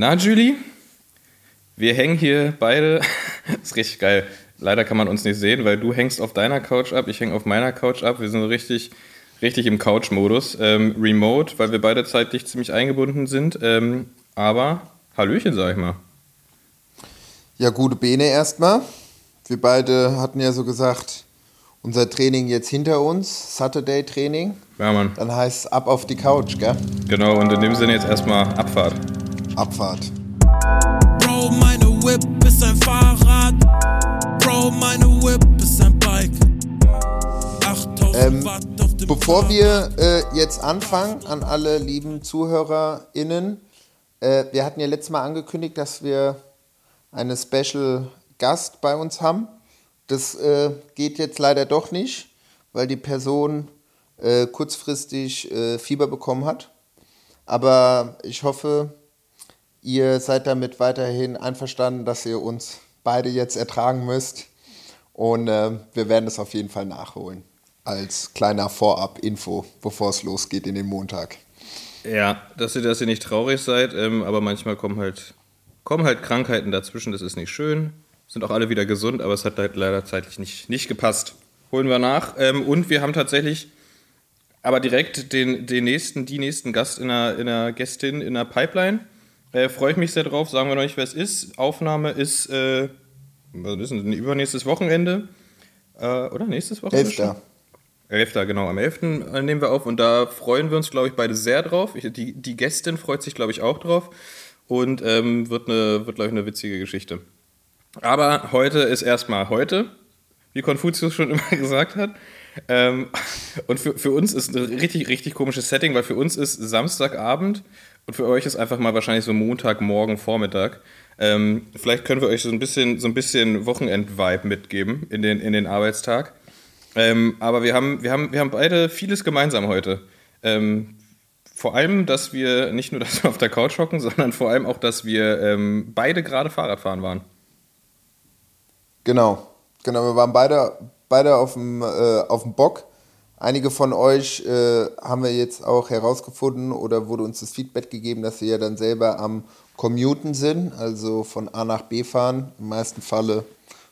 Na, Julie? Wir hängen hier beide. ist richtig geil. Leider kann man uns nicht sehen, weil du hängst auf deiner Couch ab, ich hänge auf meiner Couch ab. Wir sind so richtig, richtig im Couch-Modus. Ähm, remote, weil wir beide zeitlich ziemlich eingebunden sind. Ähm, aber Hallöchen, sag ich mal. Ja, gute Bene erstmal. Wir beide hatten ja so gesagt, unser Training jetzt hinter uns, Saturday-Training. Ja, Mann. Dann heißt es ab auf die Couch, gell? Genau, und in dem Sinne jetzt erstmal Abfahrt. Abfahrt. Bro, meine Whip ist ein Fahrrad. Bro, meine Whip ist ein Bike. 8000 Ähm, Watt auf dem Bevor wir äh, jetzt anfangen, an alle lieben ZuhörerInnen, äh, wir hatten ja letztes Mal angekündigt, dass wir eine Special Gast bei uns haben. Das äh, geht jetzt leider doch nicht, weil die Person äh, kurzfristig äh, Fieber bekommen hat. Aber ich hoffe, ihr seid damit weiterhin einverstanden, dass ihr uns beide jetzt ertragen müsst. Und äh, wir werden es auf jeden Fall nachholen. Als kleiner Vorab-Info, bevor es losgeht in den Montag. Ja, dass ihr, dass ihr nicht traurig seid, ähm, aber manchmal kommen halt, kommen halt Krankheiten dazwischen, das ist nicht schön. Sind auch alle wieder gesund, aber es hat halt leider zeitlich nicht, nicht gepasst. Holen wir nach. Ähm, und wir haben tatsächlich aber direkt den, den nächsten, die nächsten Gast in der, in der Gästin in der Pipeline. Äh, Freue ich mich sehr drauf, sagen wir noch nicht, wer es ist. Aufnahme ist, äh, was ist denn, übernächstes Wochenende. Äh, oder nächstes Wochenende? schon? Elfter. 11. genau, am 11. nehmen wir auf und da freuen wir uns, glaube ich, beide sehr drauf. Ich, die, die Gästin freut sich, glaube ich, auch drauf und ähm, wird, eine, wird, glaube ich, eine witzige Geschichte. Aber heute ist erstmal heute, wie Konfuzius schon immer gesagt hat. Ähm, und für, für uns ist ein richtig, richtig komisches Setting, weil für uns ist Samstagabend und für euch ist einfach mal wahrscheinlich so Montagmorgen, Vormittag. Ähm, vielleicht können wir euch so ein bisschen, so ein bisschen Wochenend-Vibe mitgeben in den, in den Arbeitstag. Ähm, aber wir haben, wir, haben, wir haben beide vieles gemeinsam heute. Ähm, vor allem, dass wir nicht nur, dass wir auf der Couch hocken, sondern vor allem auch, dass wir ähm, beide gerade Fahrradfahren waren. Genau, genau. Wir waren beide, beide auf dem, äh, auf dem Bock. Einige von euch äh, haben wir jetzt auch herausgefunden oder wurde uns das Feedback gegeben, dass sie ja dann selber am Commuten sind, also von A nach B fahren, im meisten Falle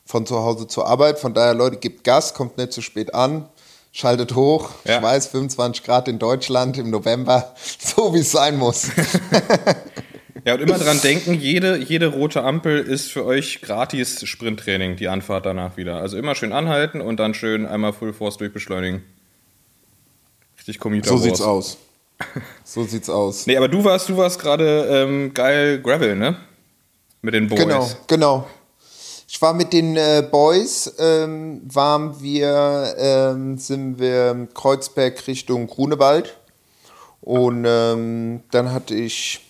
von zu Hause zur Arbeit. Von daher, Leute, gebt Gas, kommt nicht zu spät an, schaltet hoch. Ja. Ich weiß, 25 Grad in Deutschland im November, so wie es sein muss. Ja, und immer dran denken, jede, jede rote Ampel ist für euch gratis Sprinttraining, die Anfahrt danach wieder. Also immer schön anhalten und dann schön einmal Full Force durchbeschleunigen. Richtig Commuter so Wars. sieht's aus. So sieht's aus. Nee, aber du warst, du warst gerade ähm, geil Gravel, ne? Mit den Boys. Genau, genau. Ich war mit den äh, Boys, ähm, waren wir, ähm, sind wir Kreuzberg Richtung Grunewald. Und ähm, dann hatte ich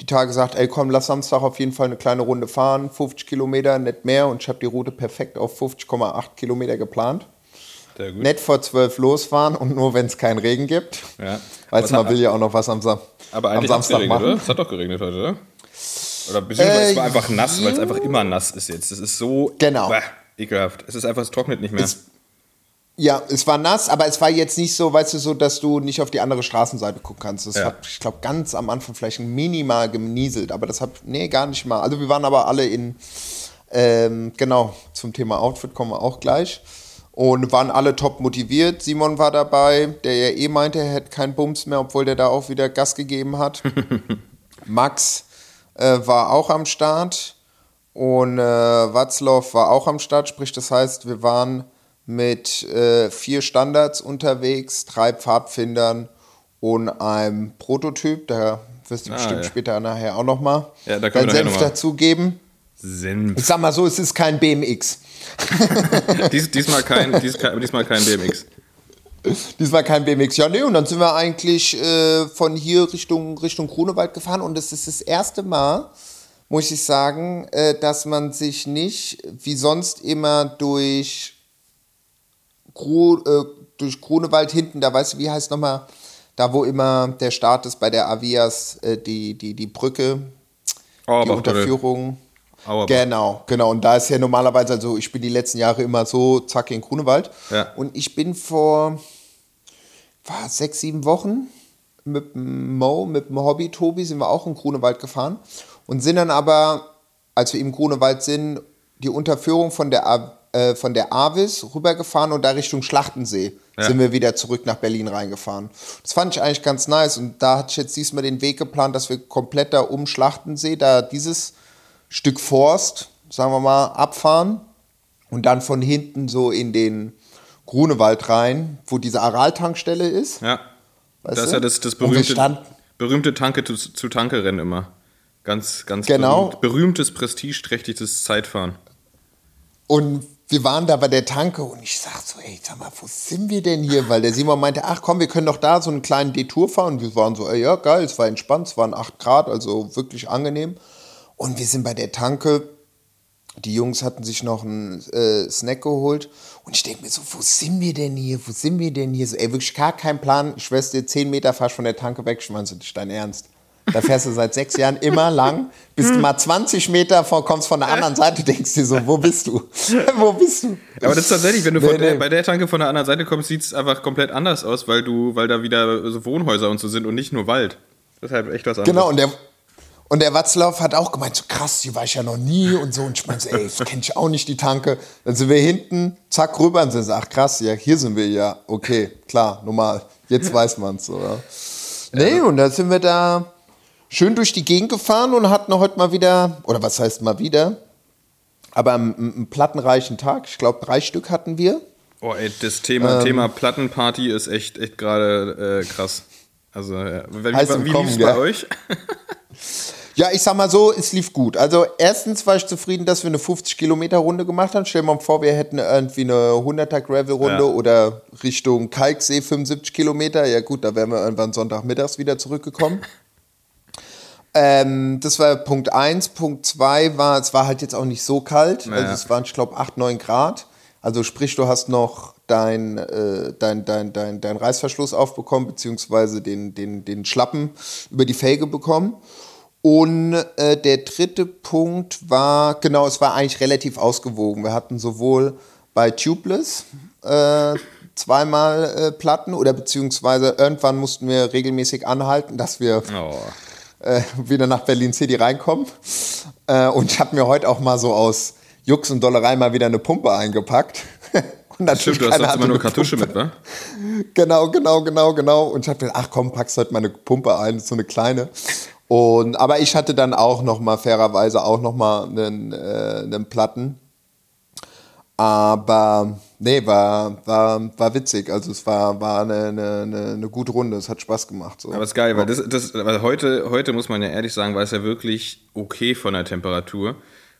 die Tage gesagt, ey komm, lass Samstag auf jeden Fall eine kleine Runde fahren, 50 Kilometer, nicht mehr. Und ich habe die Route perfekt auf 50,8 Kilometer geplant. Nett vor 12 losfahren und nur, wenn es keinen Regen gibt. Ja. Weil Was man hat- will ja auch noch was am, Sam Aber am Samstag geregnet, machen. oder? Es hat doch geregnet heute, oder? Oder beziehungsweise es war Äh, einfach nass, weil es einfach immer nass ist jetzt. Es ist so Genau. Bäh, ekelhaft. Es ist einfach, es trocknet nicht mehr. Es- Ja, es war nass, aber es war jetzt nicht so, weißt du, so, dass du nicht auf die andere Straßenseite gucken kannst. Das Ja. hat, ich glaube, ganz am Anfang vielleicht minimal genieselt, aber das hat, nee, gar nicht mal. Also wir waren aber alle in, ähm, genau, zum Thema Outfit kommen wir auch gleich. Und waren alle top motiviert. Simon war dabei, der ja eh meinte, er hätte keinen Bums mehr, obwohl der da auch wieder Gas gegeben hat. Max äh, war auch am Start und äh, Watzlaw war auch am Start, sprich das heißt, wir waren mit äh, vier Standards unterwegs, drei Pfadfindern und einem Prototyp, da wirst du Ah, bestimmt ja. später nachher auch nochmal Ja, da deinen Senf dazugeben. Senf. Ich sag mal so, es ist kein BMX. Dies, diesmal, kein, dies, diesmal kein BMX. Diesmal kein BMX. Ja, nee, und dann sind wir eigentlich äh, von hier Richtung, Richtung Grunewald gefahren und es ist das erste Mal, muss ich sagen, äh, dass man sich nicht wie sonst immer durch, Gru, äh, durch Grunewald hinten, da weißt du, wie heißt nochmal, da wo immer der Start ist bei der Avias, äh, die, die, die Brücke, die Auerbach, Unterführung. Auerbach. Genau, genau. Und da ist ja normalerweise, also ich bin die letzten Jahre immer so zack in Grunewald. Ja. Und ich bin vor war, sechs, sieben Wochen mit dem Mo, mit dem Hobby Tobi sind wir auch in Grunewald gefahren und sind dann aber, als wir im Grunewald sind, die Unterführung von der, äh, von der Avis rübergefahren und da Richtung Schlachtensee Ja. sind wir wieder zurück nach Berlin reingefahren. Das fand ich eigentlich ganz nice und da hatte ich jetzt diesmal den Weg geplant, dass wir komplett da um Schlachtensee, da dieses Stück Forst, sagen wir mal, abfahren und dann von hinten so in den Grunewald rein, wo diese Aral-Tankstelle ist. Ja. Weißt das ist du? ja das, das berühmte, berühmte Tanke zu, zu Tanke-Rennen immer. Ganz, ganz Genau. berühmt, berühmtes, prestigeträchtiges Zeitfahren. Und wir waren da bei der Tanke und ich sag so, ey, sag mal, wo sind wir denn hier? Weil der Simon meinte, ach komm, wir können doch da so einen kleinen Detour fahren. Und wir waren so, ey, ja, geil, es war entspannt, es waren 8 Grad, also wirklich angenehm. Und wir sind bei der Tanke. Die Jungs hatten sich noch einen äh, Snack geholt. Und ich denke mir so, wo sind wir denn hier? Wo sind wir denn hier? So, ey, wirklich gar kein Plan. Ich dir, 10 Meter fahrst von der Tanke weg. Ich meine, so, das ist dein Ernst. Da fährst du seit sechs Jahren immer lang, bist mal 20 Meter vor, kommst von der anderen Seite, denkst dir so, wo bist du? wo bist du? Aber das ist tatsächlich, wenn du Nee, der, nee. bei der Tanke von der anderen Seite kommst, sieht es einfach komplett anders aus, weil du, weil da wieder so Wohnhäuser und so sind und nicht nur Wald. Deshalb echt was anderes. Genau, und der, und der Watzlauf hat auch gemeint, so krass, hier war ich ja noch nie und so. Und ich meinte, ey, das kenne ich auch nicht, die Tanke. Dann sind wir hinten, zack, rüber und sind so, ach krass, ja, hier sind wir ja. Okay, klar, normal. Jetzt weiß man's so, ja. Nee, und da sind wir da schön durch die Gegend gefahren und hatten heute mal wieder, oder was heißt mal wieder, aber einen, einen plattenreichen Tag. Ich glaube, drei Stück hatten wir. Oh, ey, das Ähm. Thema, Thema Plattenparty ist echt, echt gerade äh, krass. Also, ja. wie, im wie Kommen, lief's bei euch? Ja, ich sag mal so, es lief gut. Also erstens war ich zufrieden, dass wir eine 50 Kilometer Runde gemacht haben. Stell dir mal vor, wir hätten irgendwie eine 100er Gravel Runde Ja. oder Richtung Kalksee 75 Kilometer. Ja gut, da wären wir irgendwann Sonntagmittags wieder zurückgekommen. ähm, das war Punkt 1. Punkt 2 war, es war halt jetzt auch nicht so kalt. Also Naja. es waren, ich glaube, 8, 9 Grad. Also sprich, du hast noch dein, äh, dein, dein, dein, dein Reißverschluss aufbekommen, beziehungsweise den, den, den Schlappen über die Felge bekommen. Und äh, der dritte Punkt war, genau, es war eigentlich relativ ausgewogen. Wir hatten sowohl bei Tubeless äh, zweimal äh, Platten oder beziehungsweise irgendwann mussten wir regelmäßig anhalten, dass wir Oh. äh, wieder nach Berlin City reinkommen. Äh, und ich habe mir heute auch mal so aus Jux und Dollerei mal wieder eine Pumpe eingepackt. Und natürlich Stimmt, du hast immer nur eine Kartusche Pumpe. mit, wa? Genau, genau, genau, genau. Und ich habe gedacht, ach komm, packst heute mal eine Pumpe ein, so eine kleine. Und, aber ich hatte dann auch noch mal fairerweise auch noch mal einen, äh, einen Platten. Aber nee, war, war, war witzig. Also es war, war eine, eine, eine, gute Runde. Es hat Spaß gemacht. So. Aber ist geil, weil das, das weil heute, heute muss man ja ehrlich sagen, war es ja wirklich okay von der Temperatur.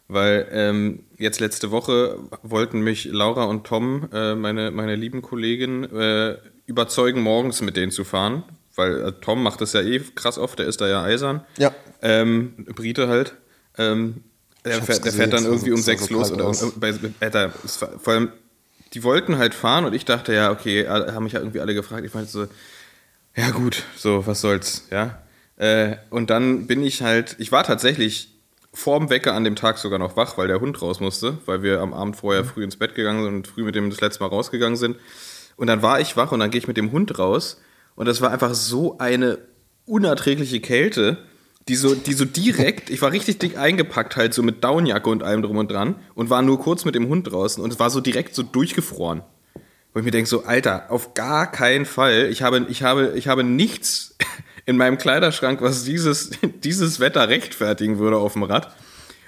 Weil ähm, jetzt letzte Woche wollten mich Laura und Tom, äh, meine, meine lieben Kollegen, äh, überzeugen, morgens mit denen zu fahren. Weil äh, Tom macht das ja eh krass oft, der ist da ja eisern. Ja. Ähm, Brite halt. Ähm, der, fährt, der fährt dann irgendwie um sechs so los. Oder um, bei, Alter, es war, vor allem, die wollten halt fahren und ich dachte ja, okay, haben mich ja irgendwie alle gefragt. Ich meinte so, ja gut, so, was soll's, ja. Äh, und dann bin ich halt, ich war tatsächlich vorm Wecker an dem Tag sogar noch wach, weil der Hund raus musste, weil wir am Abend vorher früh ins Bett gegangen sind und früh mit dem das letzte Mal rausgegangen sind. Und dann war ich wach und dann gehe ich mit dem Hund raus und das war einfach so eine unerträgliche Kälte, die so, die so direkt, ich war richtig dick eingepackt halt so mit Downjacke und allem drum und dran und war nur kurz mit dem Hund draußen und es war so direkt so durchgefroren. Wo ich mir denke, so, Alter, auf gar keinen Fall. Ich habe, ich habe, ich habe nichts in meinem Kleiderschrank, was dieses, dieses Wetter rechtfertigen würde auf dem Rad.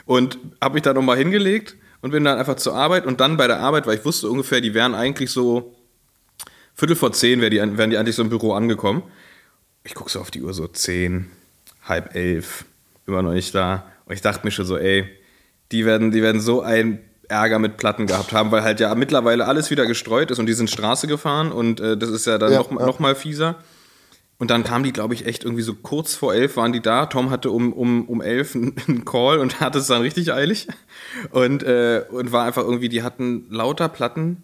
Und habe mich da nochmal hingelegt und bin dann einfach zur Arbeit und dann bei der Arbeit, weil ich wusste ungefähr, die wären eigentlich so Viertel vor zehn wär die, wären die eigentlich so im Büro angekommen. Ich gucke so auf die Uhr, so zehn, halb elf, immer noch nicht da. Und ich dachte mir schon so, ey, die werden, die werden so ein Ärger mit Platten gehabt haben, weil halt ja mittlerweile alles wieder gestreut ist und die sind Straße gefahren und äh, das ist ja dann Ja, noch, ja. noch mal fieser. Und dann kamen die, glaube ich, echt irgendwie so kurz vor elf waren die da. Tom hatte um, um, um elf einen einen Call und hatte es dann richtig eilig. Und, äh, und war einfach irgendwie, die hatten lauter Platten,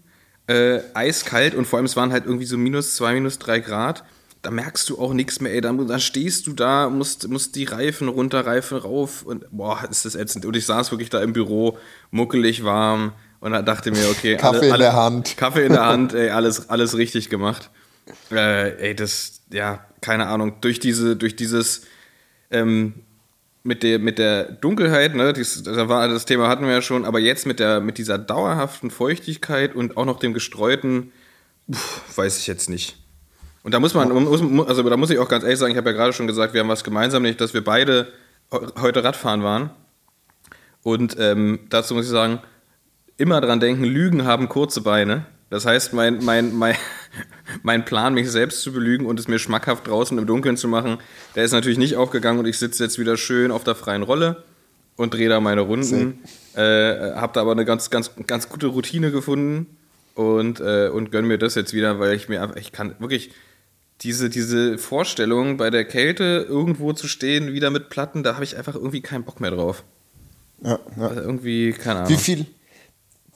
äh, eiskalt und vor allem es waren halt irgendwie so minus zwei, minus drei Grad. Da merkst du auch nichts mehr, ey. Dann, dann stehst du da, musst, musst die Reifen runter, Reifen rauf und boah, ist das ätzend. Und ich saß wirklich da im Büro, muckelig warm und da dachte mir, okay, Kaffee in der Hand. Kaffee in der Hand, ey, alles, alles richtig gemacht. Äh, ey, das, ja, keine Ahnung, durch diese, durch dieses, ähm, mit der, mit der Dunkelheit, ne, dies, da war, das Thema hatten wir ja schon, aber jetzt mit, der, mit dieser dauerhaften Feuchtigkeit und auch noch dem gestreuten, pf, weiß ich jetzt nicht. Und da muss man, muss, also da muss ich auch ganz ehrlich sagen, ich habe ja gerade schon gesagt, wir haben was gemeinsam, nicht, dass wir beide heute Radfahren waren. Und ähm, dazu muss ich sagen, immer dran denken, Lügen haben kurze Beine. Das heißt, mein, mein, mein, mein Plan, mich selbst zu belügen und es mir schmackhaft draußen im Dunkeln zu machen, der ist natürlich nicht aufgegangen und ich sitze jetzt wieder schön auf der freien Rolle und drehe da meine Runden. Äh, hab da aber eine ganz, ganz, ganz gute Routine gefunden und, äh, und gönne mir das jetzt wieder, weil ich mir einfach, ich kann wirklich diese, diese Vorstellung, bei der Kälte irgendwo zu stehen, wieder mit Platten, da habe ich einfach irgendwie keinen Bock mehr drauf. Ja, ja. Also irgendwie, keine Ahnung. Wie viel,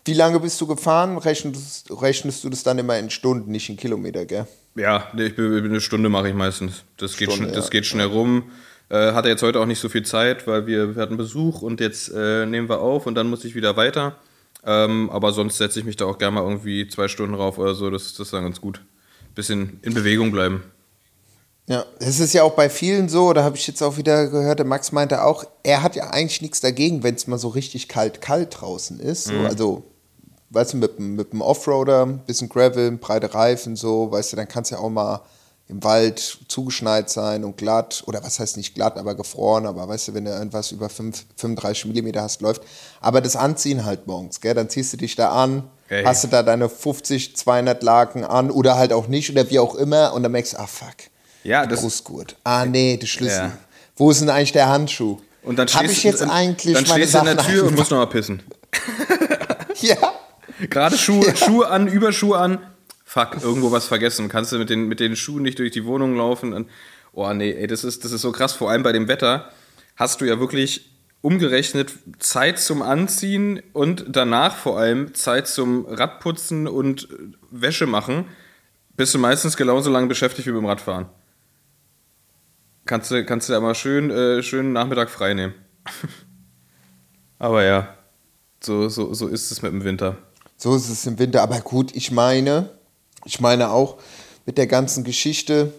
wie lange bist du gefahren? Rechnest, rechnest du das dann immer in Stunden, nicht in Kilometer, gell? Ja, ich bin, eine Stunde mache ich meistens. Das geht, Stunde, schn das ja. geht schnell rum. Äh, hatte jetzt heute auch nicht so viel Zeit, weil wir, wir hatten Besuch und jetzt äh, nehmen wir auf und dann muss ich wieder weiter. Ähm, aber sonst setze ich mich da auch gerne mal irgendwie zwei Stunden rauf oder so. Das, das ist dann ganz gut. Bisschen in Bewegung bleiben. Ja, es ist ja auch bei vielen so, da habe ich jetzt auch wieder gehört, der Max meinte auch, er hat ja eigentlich nichts dagegen, wenn es mal so richtig kalt, kalt draußen ist. So, also, weißt du, mit, dem- mit dem Offroader, bisschen Gravel, breite Reifen, so, weißt du, dann kann es ja auch mal im Wald zugeschneit sein und glatt, oder was heißt nicht glatt, aber gefroren, aber weißt du, wenn du irgendwas über 5, 35 Millimeter hast, läuft. Aber das Anziehen halt morgens, gell, dann ziehst du dich da an, Ey. hast du da deine 50, 200 Laken an oder halt auch nicht oder wie auch immer und dann merkst du, ah fuck, Ja, das, Brustgurt. Ah, nee, der Schlüssel. Ja. Wo ist denn eigentlich der Handschuh? und dann stehst ich jetzt dann, eigentlich dann meine stehst du in der Tür und musst nochmal pissen. Ja. Gerade Schuhe, Schuhe an, Überschuhe an. Fuck, irgendwo was vergessen. Kannst du mit den, mit den Schuhen nicht durch die Wohnung laufen? Und, oh nee, ey, das ist, das ist so krass. Vor allem bei dem Wetter hast du ja wirklich umgerechnet Zeit zum Anziehen und danach vor allem Zeit zum Radputzen und Wäsche machen. Bist du meistens genauso lange beschäftigt wie beim Radfahren. Kannst du, kannst du da mal schön, äh, schön Nachmittag frei nehmen. Aber ja, so, so, so ist es mit dem Winter. So ist es im Winter. Aber gut, ich meine, ich meine auch mit der ganzen Geschichte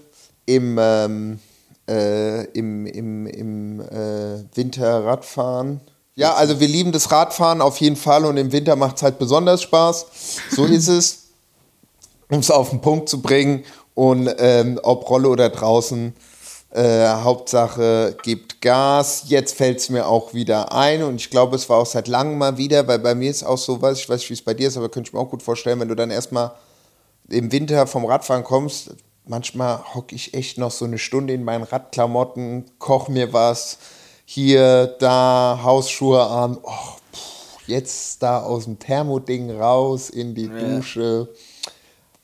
im, ähm, äh, im, im, im äh, Winter Radfahren. Ja, also wir lieben das Radfahren auf jeden Fall und im Winter macht es halt besonders Spaß. So ist es, um es auf den Punkt zu bringen. Und ähm, ob Rolle oder draußen, äh, Hauptsache gibt Gas. Jetzt fällt es mir auch wieder ein und ich glaube, es war auch seit langem mal wieder, weil bei mir ist auch so was, ich weiß nicht, wie es bei dir ist, aber könnte ich mir auch gut vorstellen, wenn du dann erstmal im Winter vom Radfahren kommst, manchmal hocke ich echt noch so eine Stunde in meinen Radklamotten, koch mir was, hier, da, Hausschuhe an, oh, pff, jetzt da aus dem Thermoding raus in die Dusche,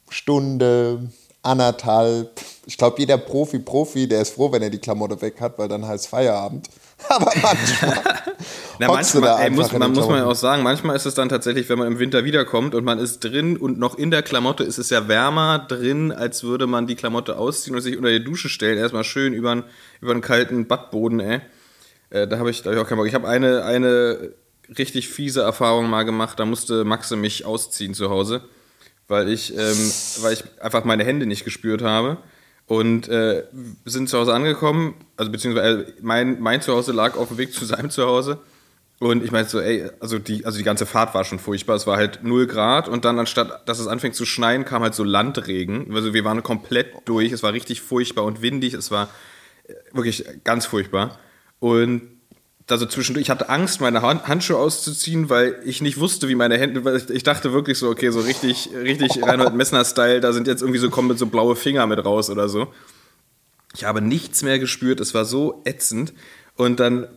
Stunde, anderthalb. Ich glaube, jeder Profi, Profi, der ist froh, wenn er die Klamotte weg hat, weil dann heißt Feierabend. Aber manchmal. Na, manchmal, ey, muss, man, muss man ja auch sagen, manchmal ist es dann tatsächlich, wenn man im Winter wiederkommt und man ist drin und noch in der Klamotte ist es ja wärmer drin, als würde man die Klamotte ausziehen und sich unter die Dusche stellen. Erstmal schön über einen, über einen kalten Badboden, ey. Äh, da habe ich, da hab ich auch keinen Bock. Ich habe eine, eine richtig fiese Erfahrung mal gemacht. Da musste Maxe mich ausziehen zu Hause, weil ich, ähm, weil ich einfach meine Hände nicht gespürt habe. Und äh, sind zu Hause angekommen, also beziehungsweise äh, mein, mein Zuhause lag auf dem Weg zu seinem Zuhause. Und ich meinte so, ey, also die, also die ganze Fahrt war schon furchtbar. Es war halt 0 Grad und dann anstatt, dass es anfängt zu schneien, kam halt so Landregen. Also wir waren komplett durch. Es war richtig furchtbar und windig. Es war äh, wirklich ganz furchtbar. Und also zwischendurch, ich hatte Angst, meine Hand- Handschuhe auszuziehen, weil ich nicht wusste, wie meine Hände, weil ich, ich dachte wirklich so, okay, so richtig, richtig Reinhold Messner-Style, da sind jetzt irgendwie so, kommen mit so blaue Finger mit raus oder so. Ich habe nichts mehr gespürt, es war so ätzend. Und dann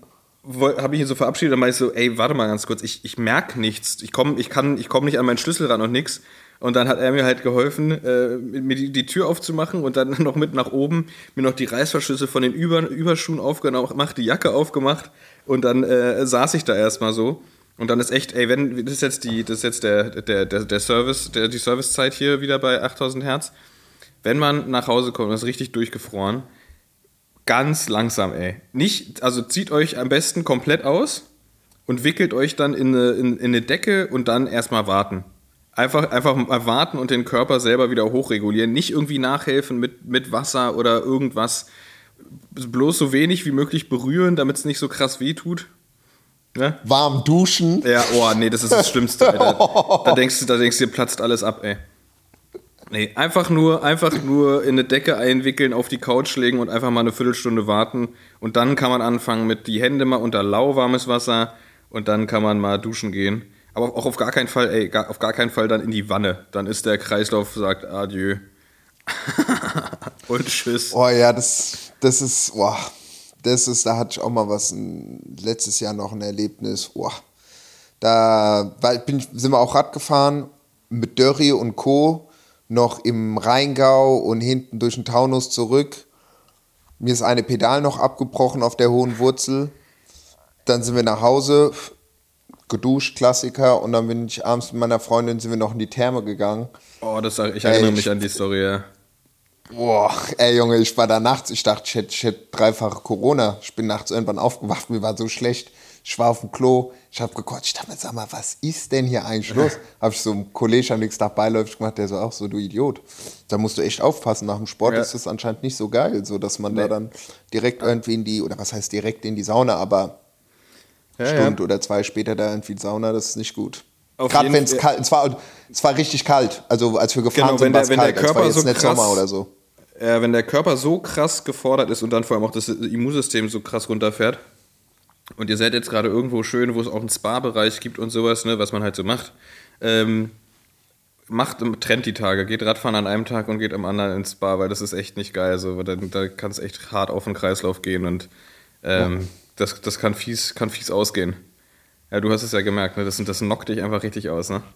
habe ich ihn so verabschiedet und meinte so, ey, warte mal ganz kurz, ich, ich merke nichts. Ich komme ich kann, ich komm nicht an meinen Schlüssel ran und nix. Und dann hat er mir halt geholfen, äh, mir die, die Tür aufzumachen und dann noch mit nach oben, mir noch die Reißverschlüsse von den Über, Überschuhen aufgemacht, die Jacke aufgemacht und dann äh, saß ich da erstmal so. Und dann ist echt, ey, wenn, das ist jetzt die, das ist jetzt der, der, der, der Service, der, die Servicezeit hier wieder bei 8000 Hertz. Wenn man nach Hause kommt und ist richtig durchgefroren, ganz langsam, ey. Nicht, also zieht euch am besten komplett aus und wickelt euch dann in eine, in, in eine Decke und dann erstmal warten. Einfach, einfach mal warten und den Körper selber wieder hochregulieren. Nicht irgendwie nachhelfen mit, mit Wasser oder irgendwas. Bloß so wenig wie möglich berühren, damit es nicht so krass weh tut. Ne? Warm duschen. Ja, oh, nee, das ist das Schlimmste, Alter. Da denkst du, da denkst du, dir platzt alles ab, ey. Nee, einfach nur, einfach nur in eine Decke einwickeln, auf die Couch legen und einfach mal eine Viertelstunde warten. Und dann kann man anfangen mit die Hände mal unter lauwarmes Wasser und dann kann man mal duschen gehen. Aber auch auf gar keinen Fall, ey, gar, auf gar keinen Fall dann in die Wanne. Dann ist der Kreislauf, sagt Adieu. und tschüss. Oh ja, das, das ist, boah, das ist, da hatte ich auch mal was, ein, letztes Jahr noch ein Erlebnis, boah. Da weil bin, sind wir auch Rad gefahren mit Dörri und Co. noch im Rheingau und hinten durch den Taunus zurück. Mir ist eine Pedal noch abgebrochen auf der hohen Wurzel. Dann sind wir nach Hause, geduscht, Klassiker, und dann bin ich abends mit meiner Freundin sind wir noch in die Therme gegangen. Oh, das, ich erinnere Ey, mich an die Story, ja. Boah, ey Junge, ich war da nachts, ich dachte, ich hätte, ich hätte dreifache Corona. Ich bin nachts irgendwann aufgewacht, mir war so schlecht. Ich war auf dem Klo, ich habe gekotzt, ich dachte mir, sag mal, was ist denn hier eigentlich los? Habe ich so einem Kollege am nächsten Tag beiläufig gemacht, der so auch so, du Idiot. Da musst du echt aufpassen, nach dem Sport Ja. ist das anscheinend nicht so geil, so dass man da Nee. dann direkt irgendwie in die, oder was heißt direkt in die Sauna, aber ja, Stunde oder zwei später da in die Sauna, das ist nicht gut. Gerade wenn es kalt, es war, es war richtig kalt, also als wir gefahren Genau, sind, wenn war der- es wenn der kalt, es war Körper jetzt so nicht krass- Sommer oder so. Äh, wenn der Körper so krass gefordert ist und dann vor allem auch das Immunsystem so krass runterfährt. Und ihr seid jetzt gerade irgendwo schön, wo es auch einen Spa-Bereich gibt und sowas, ne, was man halt so macht, ähm, macht, trennt die Tage, geht Radfahren an einem Tag und geht am anderen ins Spa, weil das ist echt nicht geil. Also, da, da kann es echt hart auf den Kreislauf gehen und ähm, das, das kann fies, kann fies ausgehen. Ja, du hast es ja gemerkt, ne? das, das knockt dich einfach richtig aus, ne?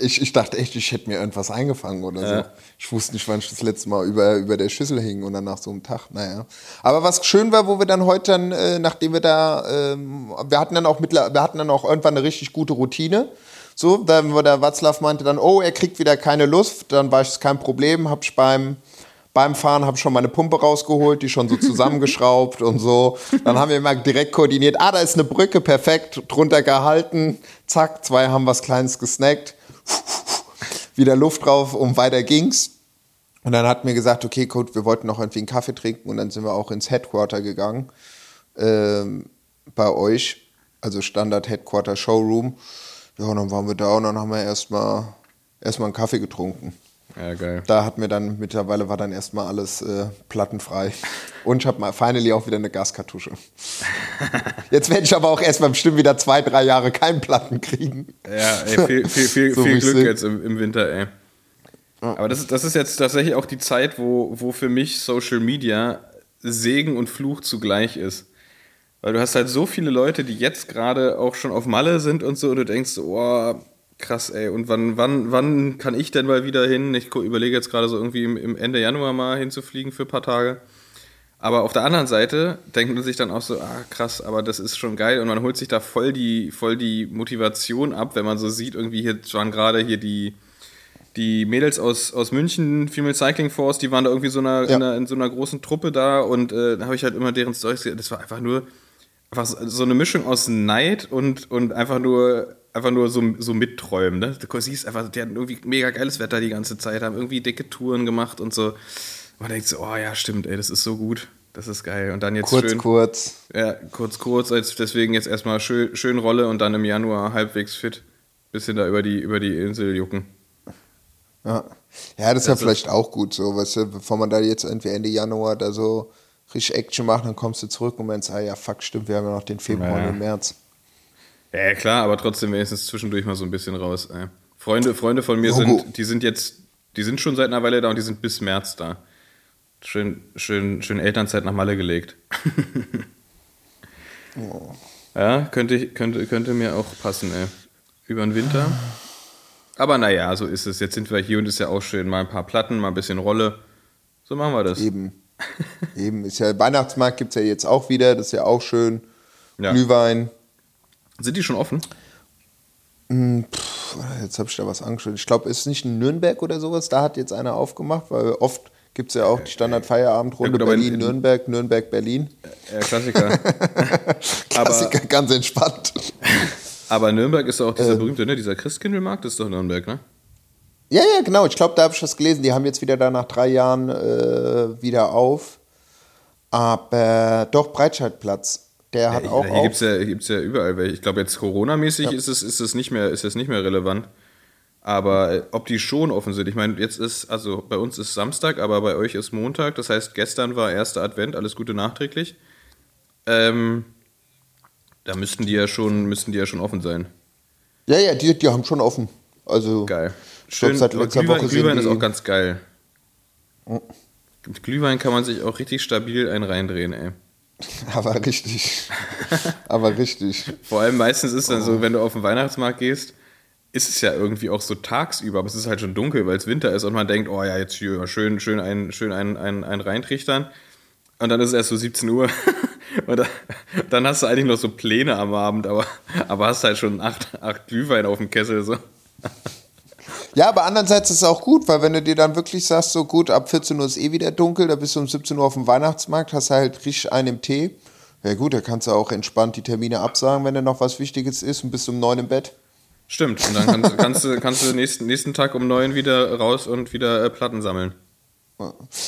Ich, ich dachte echt, ich hätte mir irgendwas eingefangen oder Ja. so. Ich wusste nicht, wann ich das letzte Mal über, über der Schüssel hing und dann nach so einem Tag. Naja. Aber was schön war, wo wir dann heute dann, äh, nachdem wir da, ähm, wir hatten dann auch mittler, wir hatten dann auch irgendwann eine richtig gute Routine. So, dann wo der Watzlaw meinte dann, oh, er kriegt wieder keine Luft, dann war es kein Problem, hab ich beim beim Fahren habe ich schon meine Pumpe rausgeholt, die schon so zusammengeschraubt und so. Dann haben wir mal direkt koordiniert, ah, da ist eine Brücke, perfekt, drunter gehalten, zack, zwei haben was Kleines gesnackt, wieder Luft drauf und weiter ging's. Und dann hat mir gesagt, okay, gut, wir wollten noch irgendwie einen Kaffee trinken und dann sind wir auch ins Headquarter gegangen, ähm, bei euch, also Standard Headquarter Showroom. Ja, und dann waren wir da und dann haben wir erstmal erstmal einen Kaffee getrunken. Ja, geil. Da hat mir dann mittlerweile war dann erstmal alles äh, plattenfrei. Und ich habe mal finally auch wieder eine Gaskartusche. Jetzt werde ich aber auch erstmal bestimmt wieder zwei, drei Jahre keinen Platten kriegen. Ja, ey, viel, viel, viel, So viel Glück jetzt im, im Winter, ey. Aber das, ist- das ist jetzt tatsächlich auch die Zeit, wo, wo für mich Social Media Segen und Fluch zugleich ist. Weil du hast halt so viele Leute, die jetzt gerade auch schon auf Malle sind und so, und du denkst, so, oh, krass, ey, und wann, wann, wann kann ich denn mal wieder hin? Ich überlege jetzt gerade so irgendwie im, im Ende Januar mal hinzufliegen für ein paar Tage. Aber auf der anderen Seite denkt man sich dann auch so, ah krass, aber das ist schon geil und man holt sich da voll die, voll die Motivation ab, wenn man so sieht, irgendwie hier waren gerade hier die, die Mädels aus, aus München, Female Cycling Force, die waren da irgendwie so einer, Ja. in, einer, in so einer großen Truppe da und äh, da habe ich halt immer deren Storys gesehen. Das war einfach nur einfach so- eine Mischung aus Neid und, und einfach nur einfach nur so, so mitträumen. Ne? Du siehst einfach, die hatten irgendwie mega geiles Wetter die ganze Zeit, haben irgendwie dicke Touren gemacht und so. Und man denkt so, oh ja, stimmt, ey, das ist so gut. Das ist geil. Und dann jetzt Kurz, schön. kurz. Ja, kurz, kurz, als deswegen jetzt erstmal schön, schön Rolle und dann im Januar halbwegs fit. Bisschen da über die, über die Insel jucken. Ja, ja das ist ja vielleicht auch gut so, weißt du, bevor man da jetzt irgendwie Ende Januar da so richtig Action macht, dann kommst du zurück und meinst, ah ja, fuck, stimmt, wir haben ja noch den Februar Ja, und den März. Ja, klar, aber trotzdem wenigstens zwischendurch mal so ein bisschen raus. Ey. Freunde, Freunde von mir Logo. sind, die sind jetzt, die sind schon seit einer Weile da und die sind bis März da. Schön, schön, schön Elternzeit nach Malle gelegt. Ja, könnte, könnte, könnte mir auch passen, ey. Über den Winter. Aber naja, so ist es. Jetzt sind wir hier und ist ja auch schön. Mal ein paar Platten, mal ein bisschen Rolle. So machen wir das. Eben. Eben. Ist ja, Weihnachtsmarkt gibt es ja jetzt auch wieder, das ist ja auch schön. Ja. Glühwein. Sind die schon offen? Hm, pff, jetzt habe ich da was angeschaut. Ich glaube, ist es nicht in Nürnberg oder sowas? Da hat jetzt einer aufgemacht, weil oft gibt es ja auch die Standard-Feierabendrunde Ja, gut, aber in- Berlin, in- Nürnberg, Nürnberg, Berlin. Ja, Klassiker. Klassiker, ganz entspannt. Aber Nürnberg ist auch dieser berühmte, ne? Dieser Christkindlmarkt ist doch Nürnberg, ne? Ja, ja, genau. Ich glaube, da habe ich das gelesen. Die haben jetzt wieder da nach drei Jahren äh, wieder auf. Aber doch, Breitscheidplatz. Der hat Ja, auch hier gibt es ja, gibt's ja überall welche. Ich glaube, jetzt Corona-mäßig ist, es, ist, es nicht mehr, ist es nicht mehr relevant. Aber äh, ob die schon offen sind, ich meine, jetzt ist, also bei uns ist Samstag, aber bei euch ist Montag. Das heißt, gestern war erster Advent, alles Gute nachträglich. Ähm, da müssten die ja schon, müssten die ja schon offen sein. Ja, ja, die, die haben schon offen. Also, Geil. Schön, seit letzter Glühwein, Woche Glühwein ist auch ganz geil. Mit Glühwein kann man sich auch richtig stabil einen reindrehen, ey. aber richtig. aber richtig. Vor allem meistens ist dann so, wenn du auf den Weihnachtsmarkt gehst, ist es ja irgendwie auch so tagsüber, aber es ist halt schon dunkel, weil es Winter ist und man denkt, oh ja, jetzt hier schön, schön einen, schön einen, einen, einen reintrichtern. Und dann ist es erst so 17 Uhr. Und dann, dann hast du eigentlich noch so Pläne am Abend, aber, aber hast halt schon acht, acht Glühwein auf dem Kessel. So. Ja, aber andererseits ist es auch gut, weil wenn du dir dann wirklich sagst, so gut, ab 14 Uhr ist eh wieder dunkel, da bist du um 17 Uhr auf dem Weihnachtsmarkt, hast halt richtig einen Tee. Ja gut, da kannst du auch entspannt die Termine absagen, wenn da noch was Wichtiges ist und bist um 9 im Bett. Stimmt. Und dann kannst, kannst du, kannst du nächsten, nächsten Tag um neun wieder raus und wieder äh, Platten sammeln.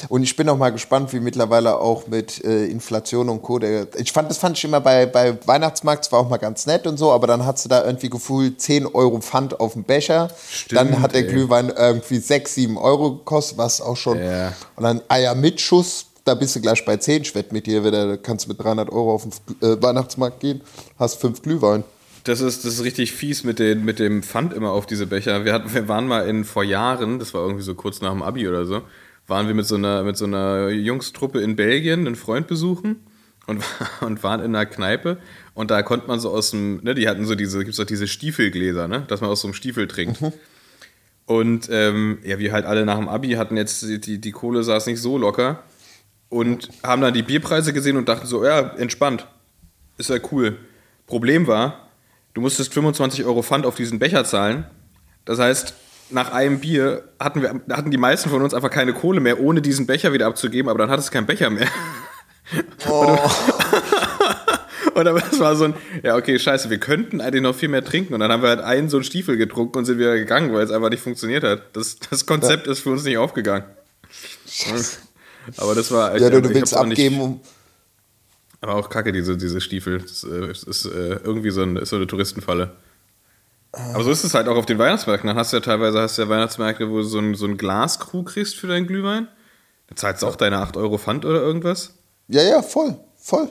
Und ich bin auch mal gespannt, wie mittlerweile auch mit äh, Inflation und Co. Der, ich fand, das fand ich immer bei, bei Weihnachtsmarkt zwar auch mal ganz nett und so, aber dann hast du da irgendwie gefühlt 10 Euro Pfand auf dem Becher. Stimmt, dann hat der ey. Glühwein irgendwie 6, 7 Euro gekostet, was auch schon. Ja. Und dann Eier mit Schuss, da bist du gleich bei 10. Ich wette mit dir, da kannst du mit 300 Euro auf den äh, Weihnachtsmarkt gehen, hast 5 Glühwein. Das ist, das ist richtig fies mit, den, mit dem Pfand immer auf diese Becher. Wir, hatten, wir waren mal in vor Jahren, das war irgendwie so kurz nach dem Abi oder so, waren wir mit so einer, mit so einer Jungstruppe in Belgien einen Freund besuchen und, und waren in einer Kneipe und da konnte man so aus dem, ne, die hatten so diese, gibt's doch diese Stiefelgläser, ne, dass man aus so einem Stiefel trinkt. Und ähm, ja, wir halt alle nach dem Abi hatten jetzt, die, die Kohle saß nicht so locker und haben dann die Bierpreise gesehen und dachten so, ja, entspannt, ist ja cool. Problem war, du musstest 25 Euro Pfand auf diesen Becher zahlen. Das heißt, nach einem Bier hatten, wir, hatten die meisten von uns einfach keine Kohle mehr, ohne diesen Becher wieder abzugeben, aber dann hattest du keinen Becher mehr. Und dann das war so ein, ja, okay, scheiße, wir könnten eigentlich noch viel mehr trinken. Und dann haben wir halt einen so einen Stiefel getrunken und sind wieder gegangen, weil es einfach nicht funktioniert hat. Das, das Konzept ist für uns nicht aufgegangen. Aber das war. Ja, du, du willst hab's auch nicht- abgeben, um. aber auch kacke, diese, diese Stiefel. Das äh, ist, ist äh, irgendwie so, ein, ist so eine Touristenfalle. Aber so ist es halt auch auf den Weihnachtsmärkten. Dann hast du ja teilweise hast du ja Weihnachtsmärkte, wo du so ein, so ein Glaskrug kriegst für deinen Glühwein. Da zahlst du auch deine 8 Euro Pfand oder irgendwas. Ja, ja, voll, voll.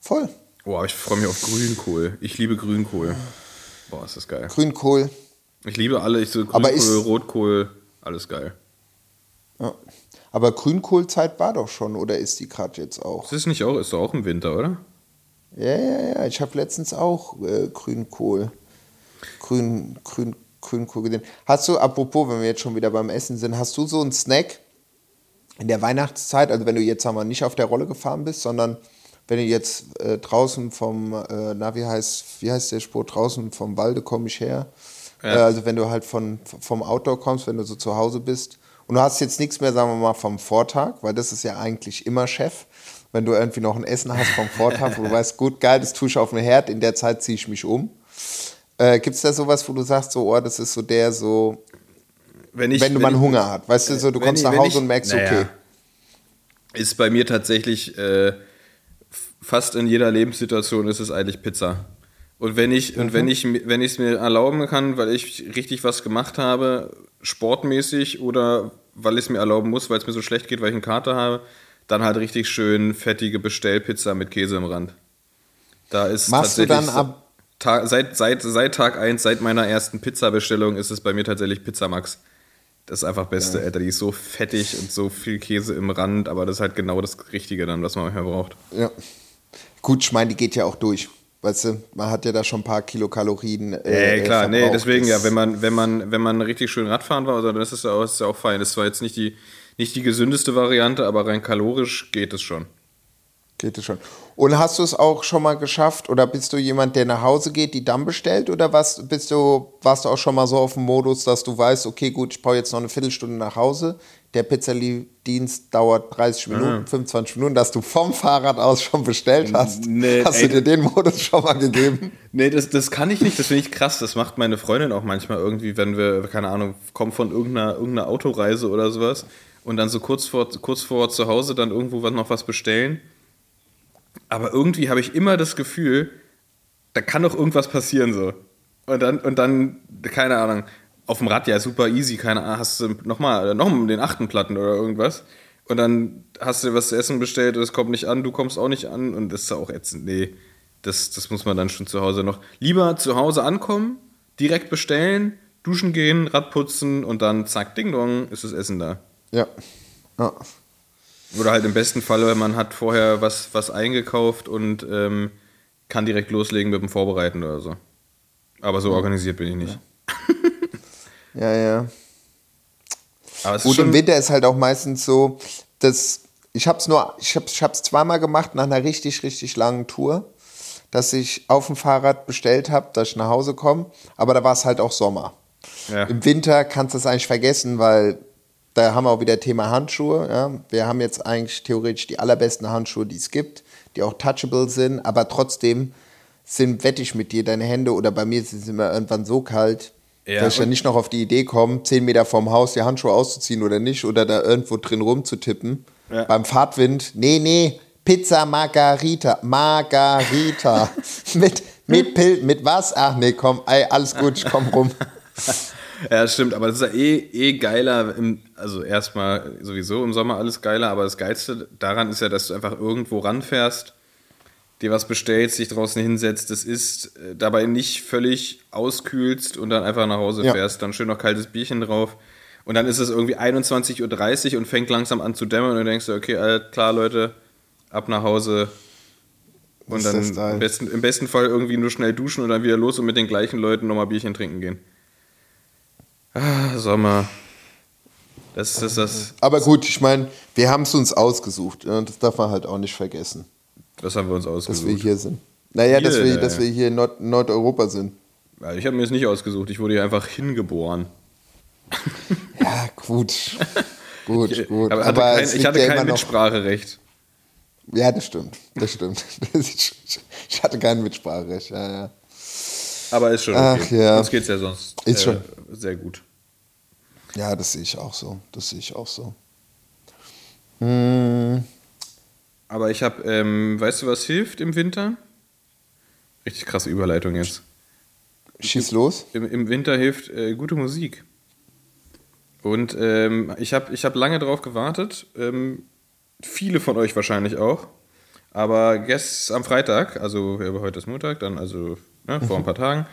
Voll. Boah, aber ich freue mich auf Grünkohl. Ich liebe Grünkohl. Boah, ist das geil. Grünkohl. Ich liebe alle, ich so Grünkohl, ist- Rotkohl, alles geil. Ja. Aber Grünkohlzeit war doch schon, oder ist die gerade jetzt auch? Ist das nicht auch, ist doch auch im Winter, oder? Ja, ja, ja. Ich habe letztens auch äh, Grünkohl. Grün, Grün, Grünkohl gesehen. Hast du, apropos, wenn wir jetzt schon wieder beim Essen sind, hast du so einen Snack in der Weihnachtszeit, also wenn du jetzt sagen wir, nicht auf der Rolle gefahren bist, sondern wenn du jetzt äh, draußen vom, äh, na, wie heißt, wie heißt der Spruch, draußen vom Walde komme ich her. Ja. Äh, also wenn du halt von, vom Outdoor kommst, wenn du so zu Hause bist und du hast jetzt nichts mehr, sagen wir mal, vom Vortag, weil das ist ja eigentlich immer Chef. Wenn du irgendwie noch ein Essen hast vom Vortag, wo du weißt, gut, geil, das tue ich auf den Herd, in der Zeit ziehe ich mich um. Äh, Gibt es da sowas, wo du sagst, so, oh, das ist so der, so, Wenn, ich, wenn du mal Hunger hast, weißt du, so, du wenn kommst ich- nach wenn Hause ich- und merkst, naja, okay, Ist bei mir tatsächlich, äh, fast in jeder Lebenssituation ist es eigentlich Pizza. Und wenn ich, und wenn ich, mi- wenn ich es mir erlauben kann, weil ich richtig was gemacht habe, sportmäßig oder weil ich es mir erlauben muss, weil es mir so schlecht geht, weil ich einen Kater habe, dann halt richtig schön fettige Bestellpizza mit Käse im Rand. Da ist Machst du dann ab- Ta seit, seit, seit Tag 1, seit meiner ersten Pizzabestellung ist es bei mir tatsächlich Pizza Max. Das ist einfach Beste, Alter. Die ist so fettig und so viel Käse im Rand, aber das ist halt genau das Richtige dann, was man manchmal braucht. ja. Gut, ich meine, die geht ja auch durch. Weißt du, man hat ja da schon ein paar Kilokalorien. Äh, äh, klar, nee, deswegen ja, Das- wenn man, wenn man, wenn man richtig schön Radfahren war, also das ist ja auch, ist ja auch fein. Das war jetzt nicht die, nicht die gesündeste Variante, aber rein kalorisch geht es schon. Geht es schon. Und hast du es auch schon mal geschafft oder bist du jemand, der nach Hause geht, die dann bestellt oder was, bist du, warst du auch schon mal so auf dem Modus, dass du weißt, okay, gut, ich brauche jetzt noch eine Viertelstunde nach Hause, der Pizzaliedienst dauert 30 Minuten, 25 Minuten, dass du vom Fahrrad aus schon bestellt hast. Nee, hast ey, du dir den Modus schon mal gegeben? Nee, das, das kann ich nicht, das finde ich krass. Das macht meine Freundin auch manchmal irgendwie, wenn wir, keine Ahnung, kommen von irgendeiner, irgendeiner Autoreise oder sowas und dann so kurz vor, kurz vor zu Hause dann irgendwo was, noch was bestellen. Aber irgendwie habe ich immer das Gefühl, da kann doch irgendwas passieren so. Und dann, und dann, keine Ahnung, auf dem Rad ja super easy, keine Ahnung, hast du nochmal noch mal den achten Platten oder irgendwas. Und dann hast du was zu essen bestellt, es kommt nicht an, du kommst auch nicht an und das ist auch ätzend. Nee, das, das muss man dann schon zu Hause noch. Lieber zu Hause ankommen, direkt bestellen, duschen gehen, Rad putzen und dann zack, ding dong, ist das Essen da. Ja. ja. Oder halt im besten Fall, man hat vorher was, was eingekauft und ähm, kann direkt loslegen mit dem Vorbereiten oder so. Aber so organisiert bin ich nicht. Ja, ja. Aber es Gut, im Winter ist halt auch meistens so, dass ich habe es nur, ich habe ich hab's zweimal gemacht nach einer richtig, richtig langen Tour, dass ich auf dem Fahrrad bestellt habe, dass ich nach Hause komme, aber da war es halt auch Sommer. Ja. Im Winter kannst du es eigentlich vergessen, weil da haben wir auch wieder Thema Handschuhe. Ja. Wir haben jetzt eigentlich theoretisch die allerbesten Handschuhe, die es gibt, die auch touchable sind, aber trotzdem sind, wette ich mit dir, deine Hände oder bei mir sind sie immer irgendwann so kalt, Ja, dass ich dann und- nicht noch auf die Idee komme, 10 Meter vom Haus die Handschuhe auszuziehen oder nicht oder da irgendwo drin rumzutippen. Ja. Beim Fahrtwind, nee, nee, Pizza Margarita, Margarita. mit, mit Pil, mit was? Ach nee, komm, ey, alles gut, ich komm rum. Ja, das stimmt, aber das ist ja eh, eh geiler, im, also erstmal sowieso im Sommer alles geiler, aber das Geilste daran ist ja, dass du einfach irgendwo ranfährst, dir was bestellst, dich draußen hinsetzt, das isst, äh, dabei nicht völlig auskühlst und dann einfach nach Hause Ja. fährst, dann schön noch kaltes Bierchen drauf. Und dann ist es irgendwie 21.30 Uhr und fängt langsam an zu dämmern und du denkst okay, alles klar, Leute, ab nach Hause. Und ist dann im besten, im besten Fall irgendwie nur schnell duschen und dann wieder los und mit den gleichen Leuten nochmal Bierchen trinken gehen. Ah, Sommer. Das ist das, Aber gut, ich meine, wir haben es uns ausgesucht. ja, Das darf man halt auch nicht vergessen, das haben wir uns dass ausgesucht. wir hier sind. Naja, dass Hier, wir, ja, dass wir hier in Nord Nordeuropa sind. Ja, ich habe mir das nicht ausgesucht, ich wurde hier einfach hingeboren. Ja, gut. gut, gut. Aber hatte kein, es ich hatte ja kein Mitspracherecht. Ja, das stimmt. Das stimmt. Ich, ich hatte kein Mitspracherecht. Ja, ja. Aber ist schon Ach, okay. ja. Uns geht es ja sonst Ist äh, schon. Sehr gut. ja, das sehe ich auch so. Das sehe ich auch so. Hm, Aber ich habe, ähm, weißt du, was hilft im Winter? Richtig krasse Überleitung jetzt. schieß los. Im, im Winter hilft äh, gute Musik. Und ähm, ich habe ich hab lange drauf gewartet. Ähm, viele von euch wahrscheinlich auch. Aber gest am Freitag, also heute ist Montag, dann also ne, vor ein paar Tagen,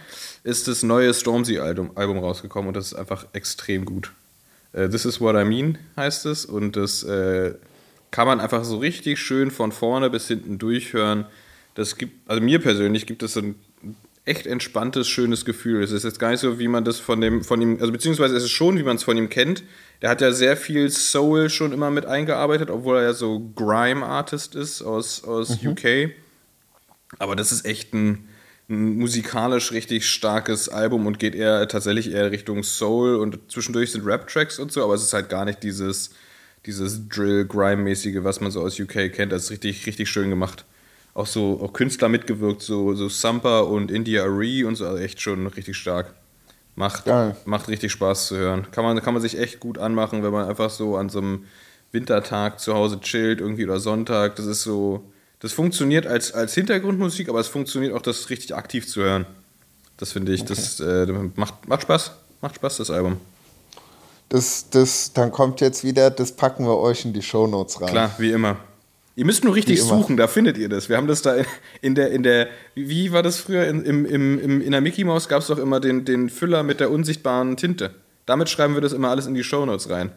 ist das neue Stormzy-Album Album rausgekommen und das ist einfach extrem gut. Äh, This is what I mean heißt es und das äh, kann man einfach so richtig schön von vorne bis hinten durchhören. Das gibt, also mir persönlich gibt es so ein echt entspanntes, schönes Gefühl. Es ist jetzt gar nicht so, wie man das von dem, von ihm, also beziehungsweise es ist schon, wie man es von ihm kennt. Der hat ja sehr viel Soul schon immer mit eingearbeitet, obwohl er ja so Grime-Artist ist aus, aus UK. Aber das ist echt ein musikalisch richtig starkes Album und geht eher tatsächlich eher Richtung Soul und zwischendurch sind Rap-Tracks und so, aber es ist halt gar nicht dieses, dieses Drill-Grime-mäßige, was man so aus UK kennt. Das ist richtig, richtig schön gemacht. Auch so auch Künstler mitgewirkt, so, so Sampa und India Arie und so, also echt schon richtig stark. Macht, Geil. macht richtig Spaß zu hören. Kann man, kann man sich echt gut anmachen, wenn man einfach so an so einem Wintertag zu Hause chillt, irgendwie oder Sonntag. Das ist so, das funktioniert als, als Hintergrundmusik, aber es funktioniert auch, das richtig aktiv zu hören. Das finde ich, das äh, macht, macht Spaß. Macht Spaß, das Album. Das, das, dann kommt jetzt wieder, das packen wir euch in die Shownotes rein. Klar, wie immer. Ihr müsst nur richtig suchen, da findet ihr das. Wir haben das da in der, in der, wie war das früher? In, im, im, im, in der Mickey Mouse gab es doch immer den, den Füller mit der unsichtbaren Tinte. Damit schreiben wir das immer alles in die Shownotes rein.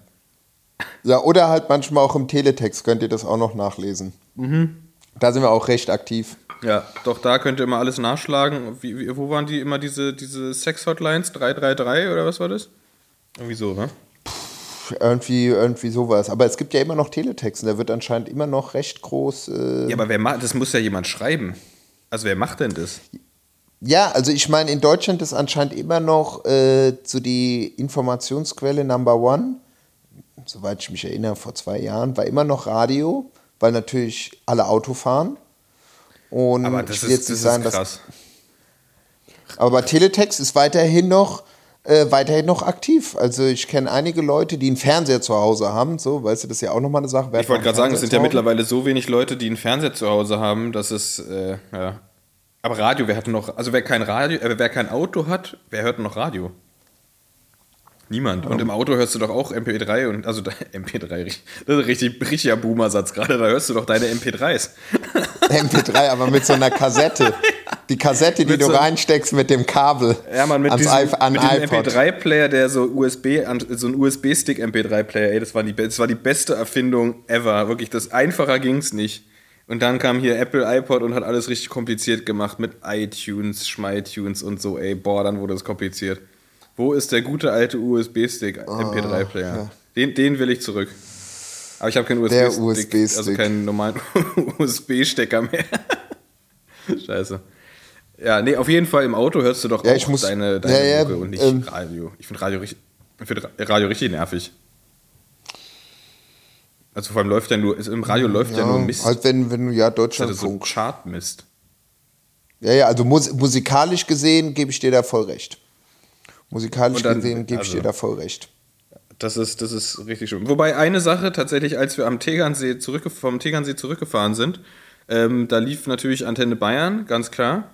Ja, oder halt manchmal auch im Teletext könnt ihr das auch noch nachlesen. Mhm. Da sind wir auch recht aktiv. Ja, doch da könnt ihr immer alles nachschlagen. Wie, wie, wo waren die immer diese, diese Sex-Hotlines? 333 oder was war das? Irgendwie so, ne? Irgendwie, irgendwie sowas. Aber es gibt ja immer noch Teletext und der wird anscheinend immer noch recht groß. Äh Ja, aber wer macht, das muss ja jemand schreiben. Also wer macht denn das? Ja, also ich meine, in Deutschland ist anscheinend immer noch äh, so die Informationsquelle Number One. soweit ich mich erinnere, vor zwei Jahren, war immer noch Radio, weil natürlich alle Auto fahren. Und Aber das ich will ist, jetzt das sagen, ist dass krass. aber bei Teletext ist weiterhin noch, äh, weiterhin noch aktiv. Also ich kenne einige Leute, die einen Fernseher zu Hause haben. So, weißt du, das ist ja auch nochmal eine Sache. Wer Ich wollte gerade sagen, es sind ja mittlerweile so wenig Leute, die einen Fernseher zu Hause haben, dass es, äh, ja. Aber Radio, wer hat noch, also wer kein Radio, äh, wer kein Auto hat, wer hört noch Radio? Niemand. Und im Auto hörst du doch auch MP3 und, also da- MP3, das ist ein richtig, richtiger Boomer-Satz gerade, da hörst du doch deine MP3s. MP3, aber mit so einer Kassette. Die Kassette, die Mit du so- reinsteckst mit dem Kabel Ja, man, mit ans diesem, an mit diesem iPod. MP3-Player, der so USB, so ein USB-Stick MP3-Player, ey, das war, die, das war die beste Erfindung ever. Wirklich, das einfacher ging's nicht. Und dann kam hier Apple iPod und hat alles richtig kompliziert gemacht mit iTunes, Schmeitunes und so, ey, boah, dann wurde es kompliziert. Wo ist der gute alte USB-Stick MP3-Player? ja. Den, den will ich zurück. Aber ich habe keinen USB-Stick, USB-Stick. also keinen normalen USB-Stecker mehr. Scheiße. Ja, nee, auf jeden Fall im Auto hörst du doch Ja, auch ich muss- deine, deine ja, ja, Mucke und nicht ähm, Radio. Ich finde Radio, find Ra- Radio richtig nervig. Also vor allem läuft ja nur, im Radio läuft ja, nur Mist. Halt wenn, wenn du ja ist so Deutschlandfunk. Chart-Mist. Ja, ja, also mus musikalisch gesehen gebe ich dir da voll recht. Musikalisch dann- gesehen gebe ich also- dir da voll recht. Das ist, das ist richtig schön. Wobei eine Sache tatsächlich, als wir am Tegernsee zurückge vom Tegernsee zurückgefahren sind, ähm, da lief natürlich Antenne Bayern, ganz klar.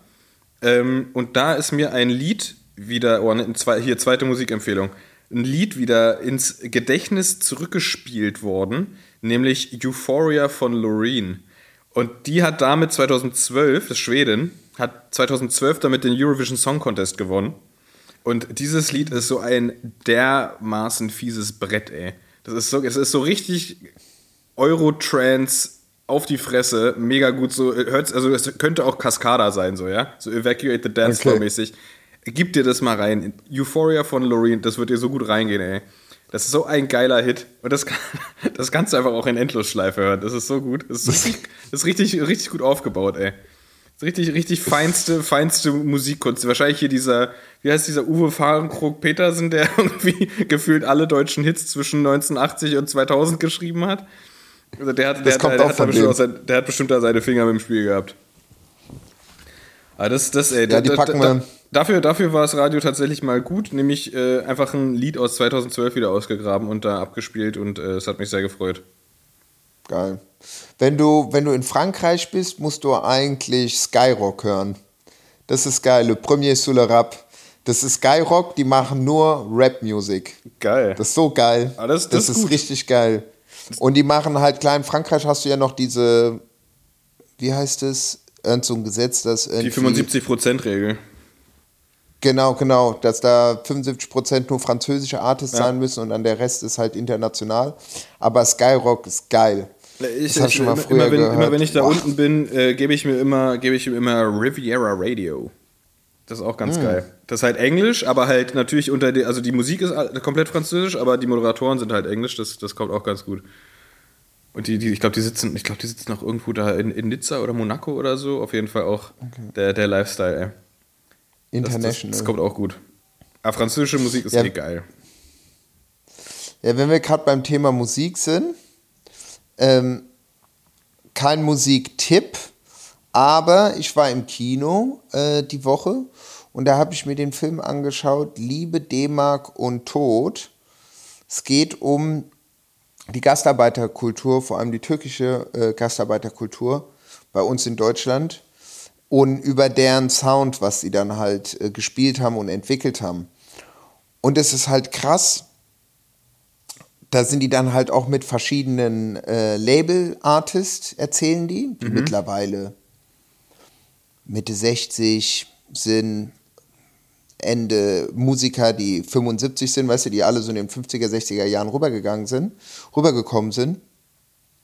Ähm, und da ist mir ein Lied wieder, oh, ne, zwei, hier zweite Musikempfehlung, ein Lied wieder ins Gedächtnis zurückgespielt worden, nämlich Euphoria von Loreen. Und die hat damit 2012, das ist Schweden, hat 2012 damit den Eurovision Song Contest gewonnen. Und dieses Lied ist so ein dermaßen fieses Brett, ey. Das ist so, es ist so richtig Eurotrance auf die Fresse, mega gut so, hört's, also es könnte auch Cascada sein, so, ja? So Evacuate the Dance Floor Okay. mäßig. Gib dir das mal rein. Euphoria von Loreen, das wird dir so gut reingehen, ey. Das ist so ein geiler Hit. Und das, kann, das kannst du einfach auch in Endlosschleife hören. Das ist so gut. Das ist richtig, das ist richtig, richtig gut aufgebaut, ey. Richtig, richtig feinste, feinste Musikkunst. Wahrscheinlich hier dieser, wie heißt dieser Uwe Fahrenkrog Petersen, der irgendwie gefühlt alle deutschen Hits zwischen 1980 und 2000 geschrieben hat. Also der hat, der, der, auch hat da bestimmt der hat bestimmt da seine Finger mit dem Spiel gehabt. Aber das, das, ey, Ja, die da, packen da, wir- dafür, dafür war das Radio tatsächlich mal gut, nämlich äh, einfach ein Lied aus 2012 wieder ausgegraben und da abgespielt und äh, es hat mich sehr gefreut. Geil. Wenn du, wenn du in Frankreich bist, musst du eigentlich Skyrock hören. Das ist geil. Le Premier sous le Rap. Das ist Skyrock, die machen nur Rap-Music. Geil. Das ist so geil. Ah, das- das ist ist gut. richtig geil. Und die machen halt klar, in Frankreich hast du ja noch diese, wie heißt es? Irgend so ein Gesetz, das Die irgendwie- 75%-Regel. Genau, genau, dass da 75% nur französische Artists Ja. sein müssen und dann der Rest ist halt international. Aber Skyrock ist geil. Ich, das ich schon mal immer, früher immer, wenn, gehört. immer wenn ich da Boah. unten bin, äh, gebe ich mir immer, gebe ich mir immer Riviera Radio. Das ist auch Hm. ganz geil. Das ist halt Englisch, aber halt natürlich unter die, also die Musik ist komplett französisch, aber die Moderatoren sind halt Englisch, das, das kommt auch ganz gut. Und die, die ich glaube, die sitzen, ich glaube, die sitzen auch irgendwo da in, in Nizza oder Monaco oder so. Auf jeden Fall auch der, der Lifestyle, ey. Das, das, International. das kommt auch gut. Aber französische Musik ist Ja. eh geil. Ja, wenn wir gerade beim Thema Musik sind, ähm, kein Musiktipp, aber ich war im Kino äh, die Woche und da habe ich mir den Film angeschaut, Liebe, D-Mark und Tod. Es geht um die Gastarbeiterkultur, vor allem die türkische äh, Gastarbeiterkultur bei uns in Deutschland und über deren Sound, was sie dann halt äh, gespielt haben und entwickelt haben. Und es ist halt krass, da sind die dann halt auch mit verschiedenen äh, Label-Artists, erzählen die, die mittlerweile Mitte 60 sind, Ende Musiker, die 75 sind, weißt du, die alle so in den 50er, 60er Jahren rübergegangen sind, rübergekommen sind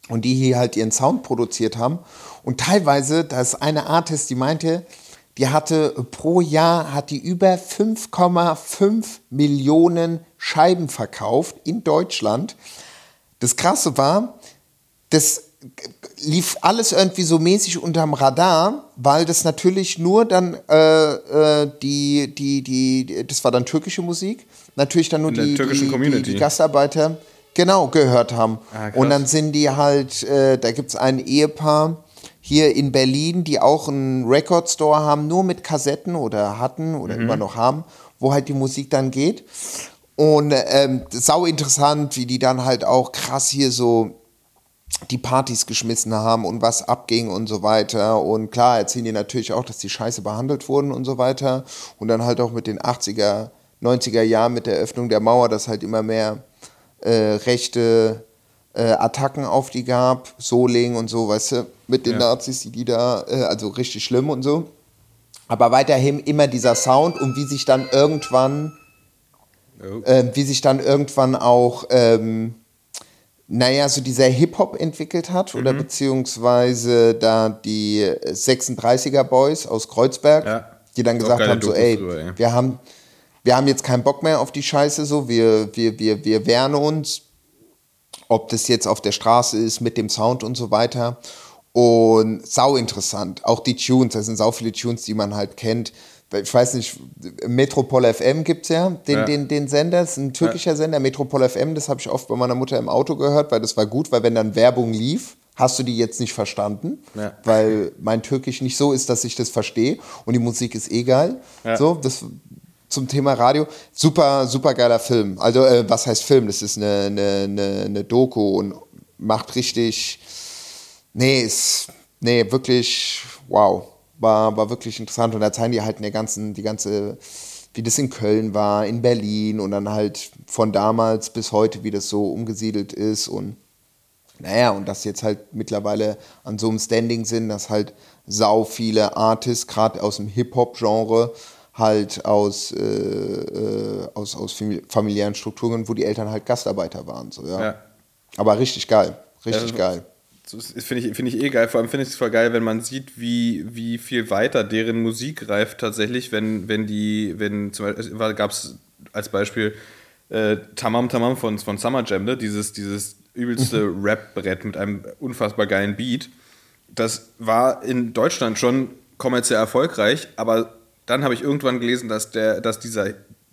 und die hier halt ihren Sound produziert haben. Und teilweise, da ist eine Artist, die meinte, die hatte pro Jahr hat die über 5,5 Millionen Scheiben verkauft in Deutschland. Das Krasse war, das lief alles irgendwie so mäßig unterm Radar, weil das natürlich nur dann äh, äh, die, die, die, das war dann türkische Musik, natürlich dann nur die, die, Community. die, Gastarbeiter, genau gehört haben. Ah, und dann sind die halt, äh, da gibt es ein Ehepaar hier in Berlin, die auch einen Record Store haben, nur mit Kassetten oder hatten oder Mhm. immer noch haben, wo halt die Musik dann geht. Und ähm, sau interessant, wie die dann halt auch krass hier so die Partys geschmissen haben und was abging und so weiter. Und klar erzählen die natürlich auch, dass die scheiße behandelt wurden und so weiter. Und dann halt auch mit den 80er, 90er Jahren mit der Öffnung der Mauer, dass halt immer mehr äh, rechte äh, Attacken auf die gab, Soling und so, weißt du, mit den Ja. Nazis, die die da, äh, also richtig schlimm und so. Aber weiterhin immer dieser Sound und wie sich dann irgendwann Oh. ähm, wie sich dann irgendwann auch, ähm, naja, so dieser Hip-Hop entwickelt hat Mhm. oder beziehungsweise da die 36er Boys aus Kreuzberg, Ja. die dann gesagt haben, so Dokus ey, drüber, ey. wir haben, wir haben jetzt keinen Bock mehr auf die Scheiße, so, wir, wir, wir, wir wehren uns, ob das jetzt auf der Straße ist, mit dem Sound und so weiter. Und sau interessant. Auch die Tunes, da sind sau viele Tunes, die man halt kennt. Ich weiß nicht, Metropol FM gibt es ja, den, Ja. Den, den Sender, das ist ein türkischer Sender, Metropol FM, das habe ich oft bei meiner Mutter im Auto gehört, weil das war gut, weil wenn dann Werbung lief, hast du die jetzt nicht verstanden, Ja. weil mein Türkisch nicht so ist, dass ich das verstehe und die Musik ist eh geil. Ja. So, das zum Thema Radio. Super, super geiler Film. Also, äh, was heißt Film? Das ist eine, eine, eine, eine Doku und macht richtig. Nee, ist. Nee, wirklich. Wow. War, war wirklich interessant. Und da zeigen die halt in der ganzen, die ganze, wie das in Köln war, in Berlin und dann halt von damals bis heute, wie das so umgesiedelt ist und naja, und dass jetzt halt mittlerweile an so einem Standing sind, dass halt sau viele Artists, gerade aus dem Hip-Hop-Genre, halt aus, äh, äh, aus, aus famili- familiären Strukturen, wo die Eltern halt Gastarbeiter waren. So, ja. Ja. Aber richtig geil. Richtig Ja, geil. Das finde ich, find ich eh geil. Vor allem finde ich es voll geil, wenn man sieht, wie, wie viel weiter deren Musik reift tatsächlich, wenn, wenn die, wenn zum Beispiel, gab es als Beispiel äh, Tamam Tamam von, von Summer Jam, ne? dieses, dieses übelste Rap-Brett mit einem unfassbar geilen Beat. Das war in Deutschland schon kommerziell erfolgreich, aber dann habe ich irgendwann gelesen, dass, der, dass dieser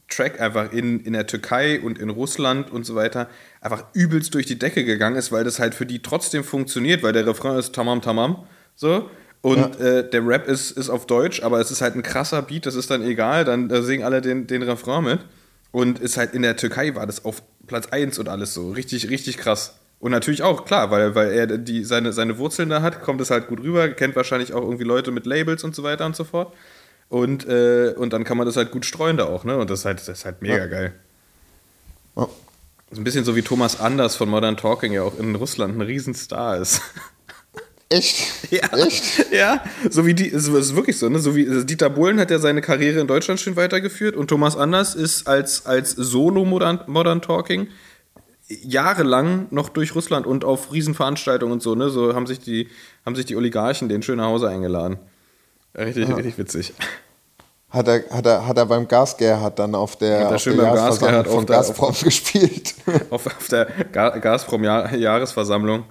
Track einfach in, in der Türkei und in Russland und so weiter einfach übelst durch die Decke gegangen ist, weil das halt für die trotzdem funktioniert, weil der Refrain ist Tamam Tamam so und äh, der Rap ist, ist auf Deutsch, aber es ist halt ein krasser Beat, das ist dann egal, dann da singen alle den, den Refrain mit und ist halt in der Türkei war das auf Platz 1 und alles so, richtig, richtig krass. Und natürlich auch, klar, weil, weil er die, seine, seine Wurzeln da hat, kommt es halt gut rüber, kennt wahrscheinlich auch irgendwie Leute mit Labels und so weiter und so fort. Und, äh, und dann kann man das halt gut streuen da auch, ne? Und das ist halt, das ist halt mega Ja. geil. Ja. Das ist ein bisschen so wie Thomas Anders von Modern Talking ja auch in Russland ein Riesenstar ist. Echt? Ja, Echt? ja, so wie die, es ist wirklich so, ne? So wie also Dieter Bohlen hat ja seine Karriere in Deutschland schön weitergeführt und Thomas Anders ist als, als Solo Modern, Modern Talking jahrelang noch durch Russland und auf Riesenveranstaltungen und so, ne? So haben sich die, haben sich die Oligarchen den schön nach Hause eingeladen. Richtig, richtig witzig. Hat er, hat er, hat er beim Gasgerhard dann auf der, Hat er auf schön beim Gasgerhard auf von der- auf- Gazprom gespielt? auf, auf der Ga Gazprom-Jahresversammlung.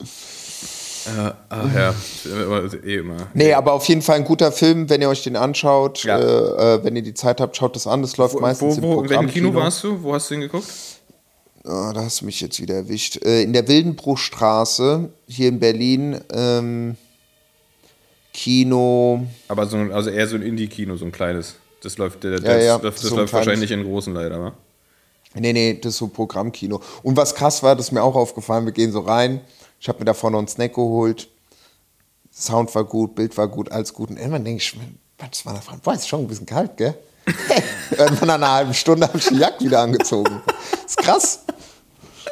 Äh, ach ja, eh immer. Nee, aber auf jeden Fall ein guter Film, wenn ihr euch den anschaut. Ja. Äh, äh, wenn ihr die Zeit habt, schaut das an. Das läuft Wo, meistens wo, wo, im in welchem Kino Programmkino. warst du? Wo hast du ihn geguckt? Ah, da hast du mich jetzt wieder erwischt. Äh, in der Wildenbruchstraße, hier in Berlin, ähm, Kino. Aber so ein, also eher so ein Indie-Kino, so ein kleines. Das läuft, der, Ja, das, ja, das, das so läuft wahrscheinlich in großen leider, wa? Nee, nee, das ist so Programmkino. Und was krass war, das ist mir auch aufgefallen, wir gehen so rein. Ich habe mir davor noch einen Snack geholt. Sound war gut, Bild war gut, alles gut. Und irgendwann denke ich, was war da dran? Boah, ist schon ein bisschen kalt, gell? irgendwann nach einer halben Stunde habe ich die Jacke wieder angezogen. ist krass.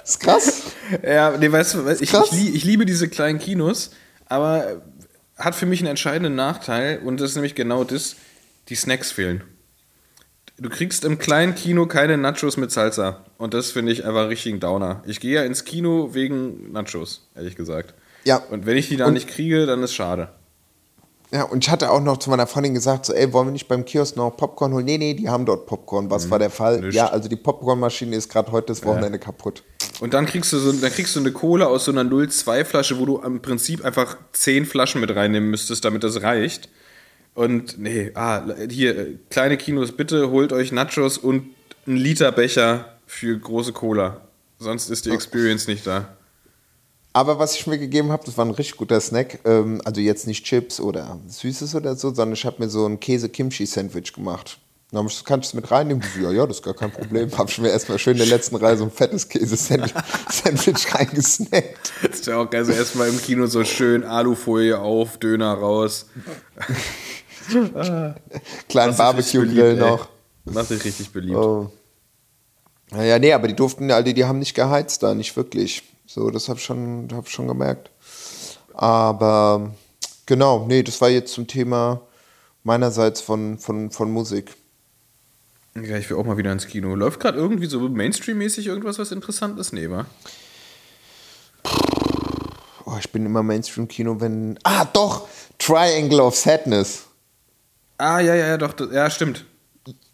Ist krass. Ja, nee, weißt du, ich, ich, ich liebe diese kleinen Kinos, aber hat für mich einen entscheidenden Nachteil und das ist nämlich genau das, die Snacks fehlen. Du kriegst im kleinen Kino keine Nachos mit Salsa und das finde ich einfach richtig ein Downer. Ich gehe ja ins Kino wegen Nachos, ehrlich gesagt. Ja. Und wenn ich die da nicht kriege, dann ist schade. Ja, und ich hatte auch noch zu meiner Freundin gesagt, so, ey, wollen wir nicht beim Kiosk noch Popcorn holen? Nee, nee, die haben dort Popcorn. Was war der Fall? nicht. Ja, also die Popcornmaschine ist gerade heute das Wochenende kaputt. Und dann kriegst du so, dann kriegst du eine Cola aus so einer 02 Flasche, wo du im Prinzip einfach 10 Flaschen mit reinnehmen müsstest, damit das reicht. Und nee, ah, hier, kleine Kinos, bitte holt euch Nachos und einen Liter Becher für große Cola. Sonst ist die Experience nicht da. Aber was ich mir gegeben habe, das war ein richtig guter Snack. Ähm, also jetzt nicht Chips oder Süßes oder so, sondern ich habe mir so ein Käse-Kimchi-Sandwich gemacht. Dann habe ich das, kannst du es mit reinnehmen? Ich so, Ja, ja, das ist gar kein Problem. Habe ich mir erstmal schön in der letzten Reihe so ein fettes Käse-Sandwich reingesnackt. Das ist ja auch geil. So erstmal im Kino so schön Alufolie auf, Döner raus. Kleinen richtig Barbecue-Grill noch. Macht dich richtig beliebt. Oh. Naja, nee, aber die durften, also die haben nicht geheizt da, nicht wirklich. So, das habe ich schon, hab ich schon gemerkt. Aber genau, nee, das war jetzt zum Thema meinerseits von, von, von Musik. Ja, ich will auch mal wieder ins Kino. Läuft gerade irgendwie so Mainstream-mäßig irgendwas, was interessant ist? Nee, wa? Oh, ich bin immer Mainstream-Kino, wenn. Ah, doch! Triangle of Sadness. Ah, ja, ja, ja, doch. Ja, stimmt.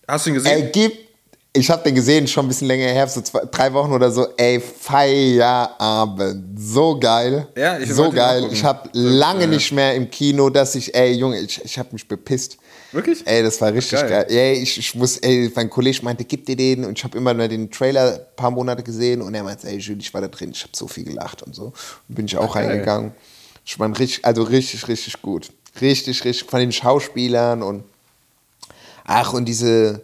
Hast du ihn gesehen? Ey, gib. Ich habe den gesehen, schon ein bisschen länger her, so zwei, drei Wochen oder so. Ey, Feierabend. So geil. Ja, ich So geil. Ich habe lange ja. nicht mehr im Kino, dass ich, ey, Junge, ich, ich habe mich bepisst. Wirklich? Ey, das war richtig Geil. geil. Ey, ich, ich muss, ey, mein Kollege meinte, gib dir den. Und ich habe immer nur den Trailer ein paar Monate gesehen. Und er meinte, ey, Jules, ich war da drin. Ich habe so viel gelacht und so. Und bin ich auch geil. reingegangen. Ich meine, richtig, also richtig, richtig gut. Richtig, richtig. Von den Schauspielern und ach, und diese,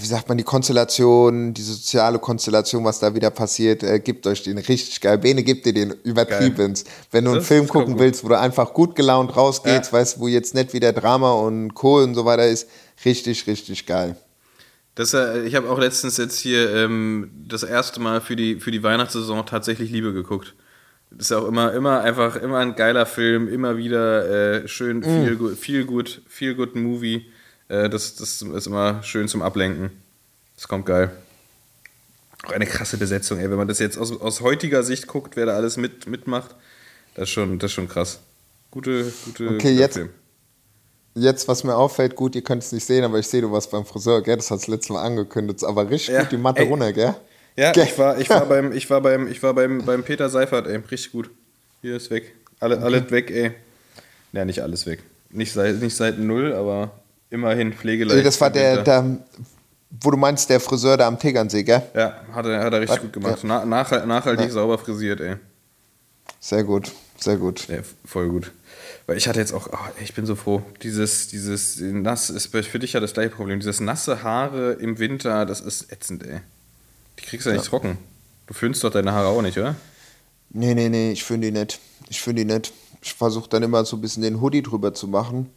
wie sagt man, die Konstellation, die soziale Konstellation, was da wieder passiert, äh, gibt euch den richtig geil. Bene gibt dir den übertrieben. Wenn du einen Das Film ist voll gucken gut. willst, wo du einfach gut gelaunt rausgehst, Ja. weißt du, wo jetzt nicht wieder Drama und Co. und so weiter ist, richtig, richtig geil. Das, äh, ich habe auch letztens jetzt hier ähm, das erste Mal für die, für die Weihnachtssaison tatsächlich Liebe geguckt. Das ist auch immer, immer einfach, immer ein geiler Film, immer wieder äh, schön, viel, gut, viel gut, viel gut Movie. Äh, das, das ist immer schön zum Ablenken. Das kommt geil. Auch eine krasse Besetzung, ey. Wenn man das jetzt aus, aus heutiger Sicht guckt, wer da alles mit, mitmacht, das ist schon, das ist schon krass. Gute, gute Okay, jetzt- Film. Jetzt, was mir auffällt, gut, ihr könnt es nicht sehen, aber ich sehe, du warst beim Friseur, gell? Das hast du letztes Mal angekündigt. Aber richtig Ja, gut die Matte ey. runter, gell? Ja, Gell? ich war, ich war beim, ich war beim, ich war beim, beim Peter Seifert, ey, richtig gut. Hier ist weg. Alle, alles weg, ey. Ja, nicht alles weg. Nicht seit, nicht seit null, aber immerhin pflegeleicht. Ey, das war der, der, wo du meinst, der Friseur da am Tegernsee, gell? Ja, hat er, hat er richtig Was? gut gemacht. Na, nach, nachhaltig sauber frisiert, ey. Sehr gut, sehr gut. Ja, voll gut. Weil ich hatte jetzt auch, oh, ich bin so froh, dieses, dieses nass, ist für dich ja das gleiche Problem. Dieses nasse Haare im Winter, das ist ätzend, ey. Die kriegst du ja nicht trocken. Du föhnst doch deine Haare auch nicht, oder? Nee, nee, nee, ich finde die nicht. Ich finde die nicht. Ich versuche dann immer so ein bisschen den Hoodie drüber zu machen.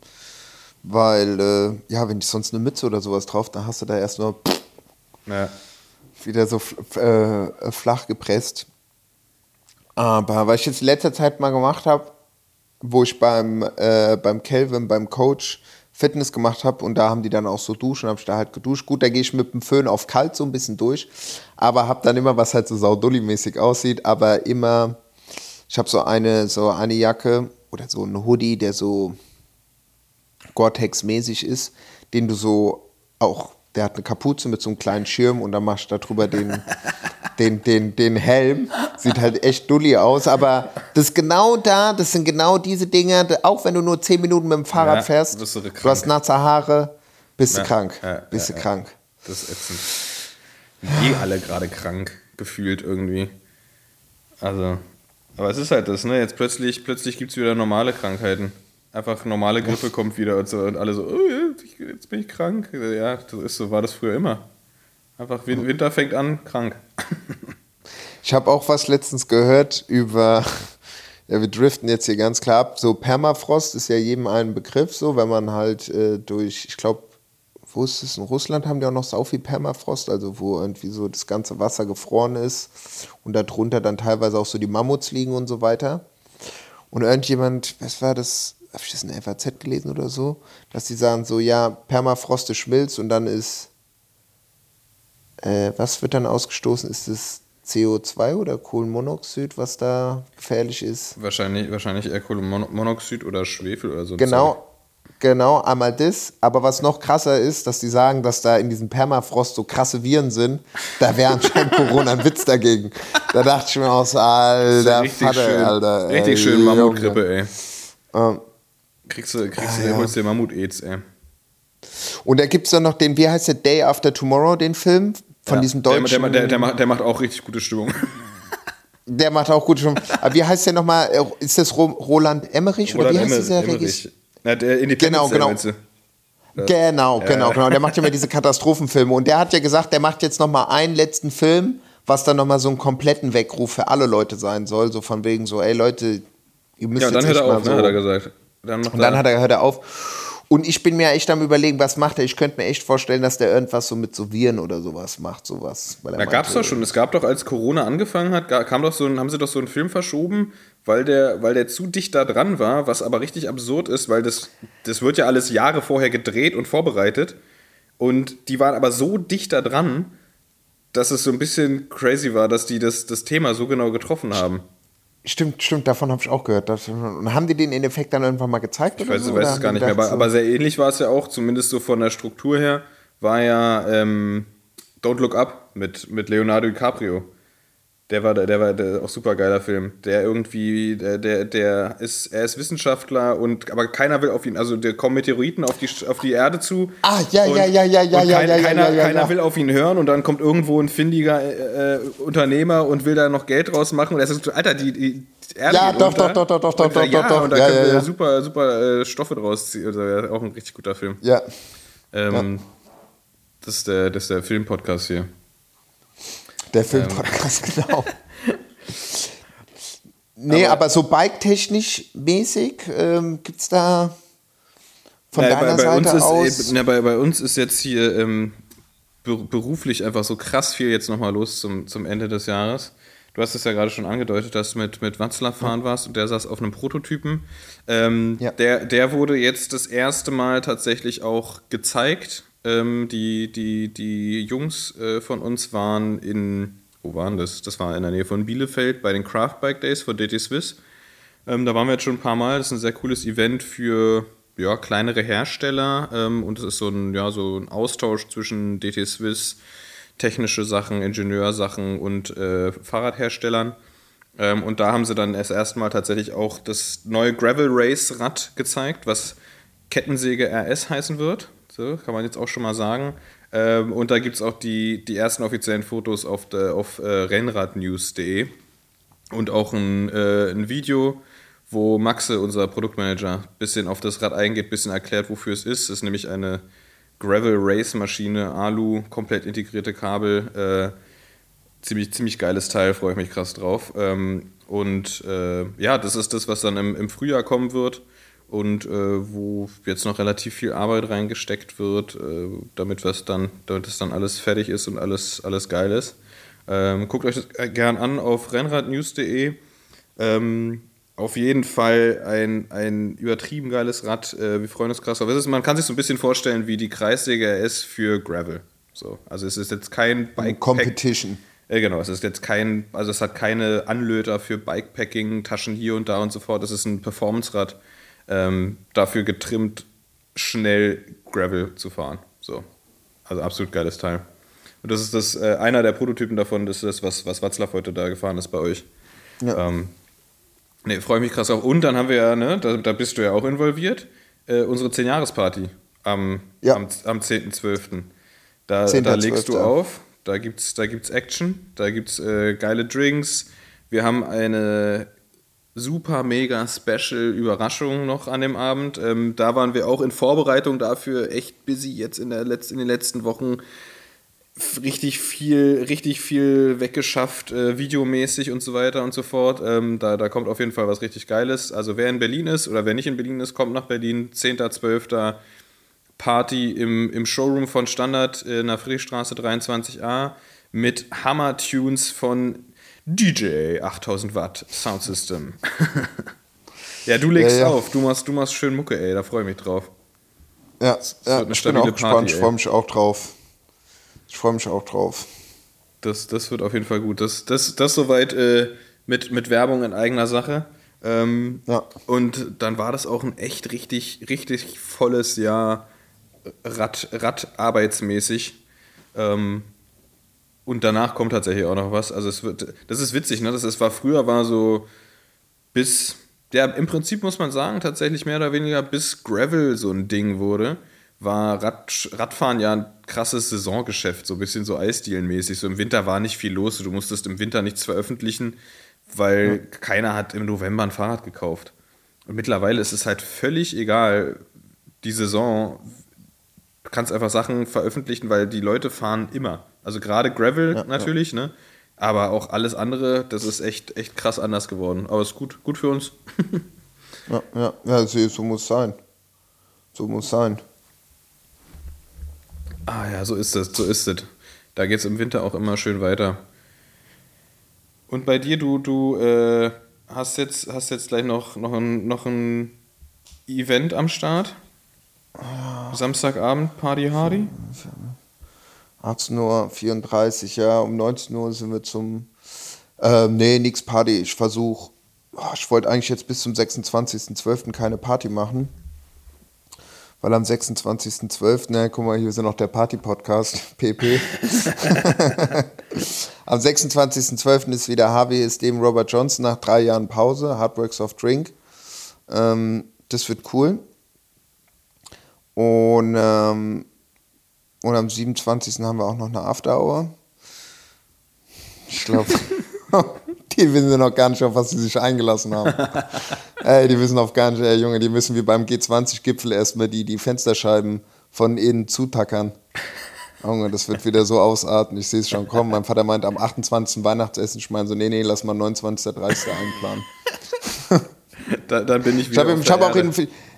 Weil, äh, ja, wenn ich sonst eine Mütze oder sowas drauf, dann hast du da erst nur Ja. wieder so fl- äh, flach gepresst. Aber was ich jetzt in letzter Zeit mal gemacht habe, wo ich beim, äh, beim Kelvin, beim Coach Fitness gemacht habe und da haben die dann auch so duschen, habe ich da halt geduscht. Gut, da gehe ich mit dem Föhn auf kalt so ein bisschen durch, aber habe dann immer, was halt so saudulli-mäßig aussieht, aber immer, ich habe so eine, so eine Jacke oder so einen Hoodie, der so Gore-Tex-mäßig ist, den du so auch, der hat eine Kapuze mit so einem kleinen Schirm und dann machst du darüber den, den, den, den Helm. Sieht halt echt dulli aus, aber das ist genau da, das sind genau diese Dinge, auch wenn du nur 10 Minuten mit dem Fahrrad Ja, fährst, du du, hast nasse Haare, bist Ja, du krank, ja, bist du krank. Das ist ätzend. Die alle gerade krank gefühlt irgendwie. Also, aber es ist halt das, ne? Jetzt plötzlich, plötzlich gibt es wieder normale Krankheiten. Einfach normale Grippe kommt wieder und so und alle so, oh, jetzt bin ich krank. Ja, das ist so, war das früher immer. Einfach Win- Winter fängt an, krank. Ich habe auch was letztens gehört über, ja, wir driften jetzt hier ganz klar ab. So Permafrost ist ja jedem ein Begriff, so, wenn man halt äh, durch, ich glaube, wo ist es? In Russland haben die auch noch sau viel Permafrost, also wo irgendwie so das ganze Wasser gefroren ist und darunter dann teilweise auch so die Mammuts liegen und so weiter. Und irgendjemand, was war das? Habe ich das in der FAZ gelesen oder so? Dass die sagen so, ja, Permafrost ist schmilzt und dann ist, äh, was wird dann ausgestoßen? Ist es CO2 oder Kohlenmonoxid, was da gefährlich ist? Wahrscheinlich, wahrscheinlich eher Kohlenmonoxid oder Schwefel oder so. Genau, genau, einmal das. Aber was noch krasser ist, dass die sagen, dass da in diesem Permafrost so krasse Viren sind. Da wäre anscheinend Corona ein Witz dagegen. Da dachte ich mir auch so, Zeug. alter richtig Vater, schön, alter. ey, richtig schön Junge. Mammutgrippe, ey. Ähm, Kriegst du, kriegst Ah, du, ja. holst dir Mammut-Aids, ey. Und da gibt es dann noch den, wie heißt der, Day After Tomorrow, den Film, von Ja, diesem der, deutschen. der, der, der, macht, der macht auch richtig gute Stimmung. Der macht auch gut schon. Aber wie heißt der nochmal? Äh, Ist das Ro Roland Emmerich oder wie heißt Emmer- dieser. Regisseur? Na, der Independence Genau, Day, genau. meinst du? Genau, genau, genau. Der macht ja immer diese Katastrophenfilme. Und der hat ja gesagt, der macht jetzt nochmal einen letzten Film, was dann nochmal so einen kompletten Weckruf für alle Leute sein soll. So von wegen so, ey Leute, ihr müsst Ja, und dann jetzt hört er mal auf, so. ne, hat er gesagt. Dann Und dann hat er, hört er auf. Und ich bin mir echt am überlegen, was macht er. Ich könnte mir echt vorstellen, dass der irgendwas so mit so Viren oder sowas macht, sowas. Weil er Da gab es doch schon. Es gab doch, als Corona angefangen hat, kam doch so ein, haben sie doch so einen Film verschoben, weil der, weil der zu dicht da dran war, was aber richtig absurd ist, weil das, das wird ja alles Jahre vorher gedreht und vorbereitet. Und die waren aber so dicht da dran, dass es so ein bisschen crazy war, dass die das, das Thema so genau getroffen haben. Stimmt, stimmt, davon habe ich auch gehört. Das, und haben die den in Effekt dann irgendwann mal gezeigt? Ich oder weiß, so? weiß es gar nicht mehr, aber, aber sehr ähnlich war es ja auch, zumindest so von der Struktur her, war ja ähm, Don't Look Up mit, mit Leonardo DiCaprio. Der war, der war der, auch super geiler Film. Der irgendwie, der, der, der ist, er ist Wissenschaftler und aber keiner will auf ihn, also der kommen Meteoriten auf die, auf die Erde zu. Ah, ja, und, ja, ja, ja, ja, kein, ja, ja, keiner, ja, ja, keiner will auf ihn hören und dann kommt irgendwo ein findiger äh, Unternehmer und will da noch Geld draus machen und er sagt, Alter, die, die Erde Ja, doch, doch, doch, doch, doch, doch, ja, doch, doch, und da ja, können ja, wir ja. super, super äh, Stoffe draus ziehen. Also, ja, auch ein richtig guter Film. Ja. Ähm, das, ist der, das ist der Filmpodcast hier. Der Ähm. Filmpodcast, genau. Nee, aber, so bike-technisch mäßig ähm, gibt es da von Ja, deiner bei, bei, Seite uns aus. ist, na, bei, bei uns ist jetzt hier ähm, ber- beruflich einfach so krass viel jetzt nochmal los zum, zum Ende des Jahres. Du hast es ja gerade schon angedeutet, dass du mit, mit Watzlaw fahren warst und der saß auf einem Prototypen. Ähm, Ja. der, der wurde jetzt das erste Mal tatsächlich auch gezeigt. Ähm, die, die, die Jungs äh, von uns waren in, wo waren das? Das war in der Nähe von Bielefeld bei den Craft Bike Days von DT Swiss. Ähm, da waren wir jetzt schon ein paar Mal. Das ist ein sehr cooles Event für ja, kleinere Hersteller ähm, und es ist so ein, ja, so ein Austausch zwischen DT Swiss, technische Sachen, Ingenieursachen und äh, Fahrradherstellern. Ähm, und da haben sie dann erst erstmal tatsächlich auch das neue Gravel Race Rad gezeigt, was Kettensäge RS heißen wird. So, kann man jetzt auch schon mal sagen. Ähm, und da gibt es auch die, die ersten offiziellen Fotos auf, auf äh, rennradnews.de und auch ein, äh, ein Video, wo Maxe, unser Produktmanager, ein bisschen auf das Rad eingeht, ein bisschen erklärt, wofür es ist. Es ist nämlich eine Gravel Race Maschine, Alu, komplett integrierte Kabel. Äh, ziemlich, ziemlich geiles Teil, freue ich mich krass drauf. Ähm, und äh, ja, das ist das, was dann im, im Frühjahr kommen wird und äh, wo jetzt noch relativ viel Arbeit reingesteckt wird, äh, damit, was dann, damit es dann alles fertig ist und alles, alles geil ist. Ähm, guckt euch das äh, gern an auf rennradnews.de. Ähm, auf jeden Fall ein, ein übertrieben geiles Rad. Äh, wir freuen uns krass drauf. Es ist, man kann sich so ein bisschen vorstellen wie die Kreissäge RS für Gravel. So, also es ist jetzt kein Bike Competition. ja, genau, es ist jetzt kein, also es hat keine Anlöter für Bikepacking, Taschen hier und da und so fort. Es ist ein Performance-Rad, ähm, dafür getrimmt, schnell Gravel zu fahren. So. Also absolut geiles Teil. Und das ist das, äh, einer der Prototypen davon, das ist das, was, was Watzlaw heute da gefahren ist bei euch. Ja. Ähm, ne, freue mich krass auf. Und dann haben wir ja, ne, da, da bist du ja auch involviert, äh, unsere 10-Jahres-Party am, Ja. am, am 10.12. Da, 10.12., da legst du ja. auf, da gibt's, da gibt's Action, da gibt's äh, geile Drinks. Wir haben eine super mega Special Überraschung noch an dem Abend. Ähm, da waren wir auch in Vorbereitung dafür echt busy jetzt in, der Letz-, in den letzten Wochen richtig viel, richtig viel weggeschafft, äh, videomäßig und so weiter und so fort. Ähm, da, da kommt auf jeden Fall was richtig Geiles. Also wer in Berlin ist oder wer nicht in Berlin ist, kommt nach Berlin. 10.12. Party im, im Showroom von Standard in der Friedrichstraße 23a mit Hammer-Tunes von DJ 8000 Watt Sound System. ja, du legst Ja, ja. auf. Du machst, du machst schön Mucke, ey. Da freue ich mich drauf. Ja, ja eine ich bin auch gespannt. Party, ich ey. freue mich auch drauf. Ich freue mich auch drauf. Das, das wird auf jeden Fall gut. Das, das, das soweit äh, mit, mit Werbung in eigener Sache. Ähm, Ja. Und dann war das auch ein echt richtig, richtig volles Jahr Rad, Rad-arbeitsmäßig. Ähm, und danach kommt tatsächlich auch noch was. Also es wird, das ist witzig, ne? Das ist, war früher war so bis, ja, im Prinzip muss man sagen, tatsächlich mehr oder weniger bis Gravel so ein Ding wurde, war Rad, Radfahren ja krasses Saisongeschäft, so ein bisschen so Eisdielenmäßig. So im Winter war nicht viel los, du musstest im Winter nichts veröffentlichen, weil ja. keiner hat im November ein Fahrrad gekauft. Und mittlerweile ist es halt völlig egal, die Saison, du kannst einfach Sachen veröffentlichen, weil die Leute fahren immer. Also gerade Gravel ja, natürlich, ja. ne? Aber auch alles andere, das ist echt, echt krass anders geworden. Aber ist gut, gut für uns. ja, ja, ja, so muss es sein. So muss es sein. Ah ja, so ist es, so ist es. Da geht es im Winter auch immer schön weiter. Und bei dir, du, du äh, hast, jetzt, hast jetzt gleich noch, noch, ein, noch ein Event am Start? Samstagabend, Party Hardy? 18.34 Uhr, ja, um 19 Uhr sind wir zum. Äh, nee, nix Party. Ich versuche. Oh, ich wollte eigentlich jetzt bis zum 26.12. keine Party machen. Weil am 26.12., ne, guck mal, hier sind noch der Party-Podcast, PP. am 26.12. ist wieder HWSD Robert Johnson nach drei Jahren Pause, Hardworks of Drink. Ähm, das wird cool. Und, ähm, und am 27. haben wir auch noch eine After-Hour. Ich glaube, die wissen noch gar nicht, auf was sie sich eingelassen haben. ey, die wissen auf gar nicht, ey, Junge, die müssen wie beim G20-Gipfel erstmal die, die Fensterscheiben von innen zutackern. Junge, das wird wieder so ausarten. Ich sehe es schon kommen. Mein Vater meint am 28. Weihnachtsessen. Ich meine so, nee, nee, lass mal 29. 30. einplanen. da, dann bin ich wieder. Ich habe hab auch in,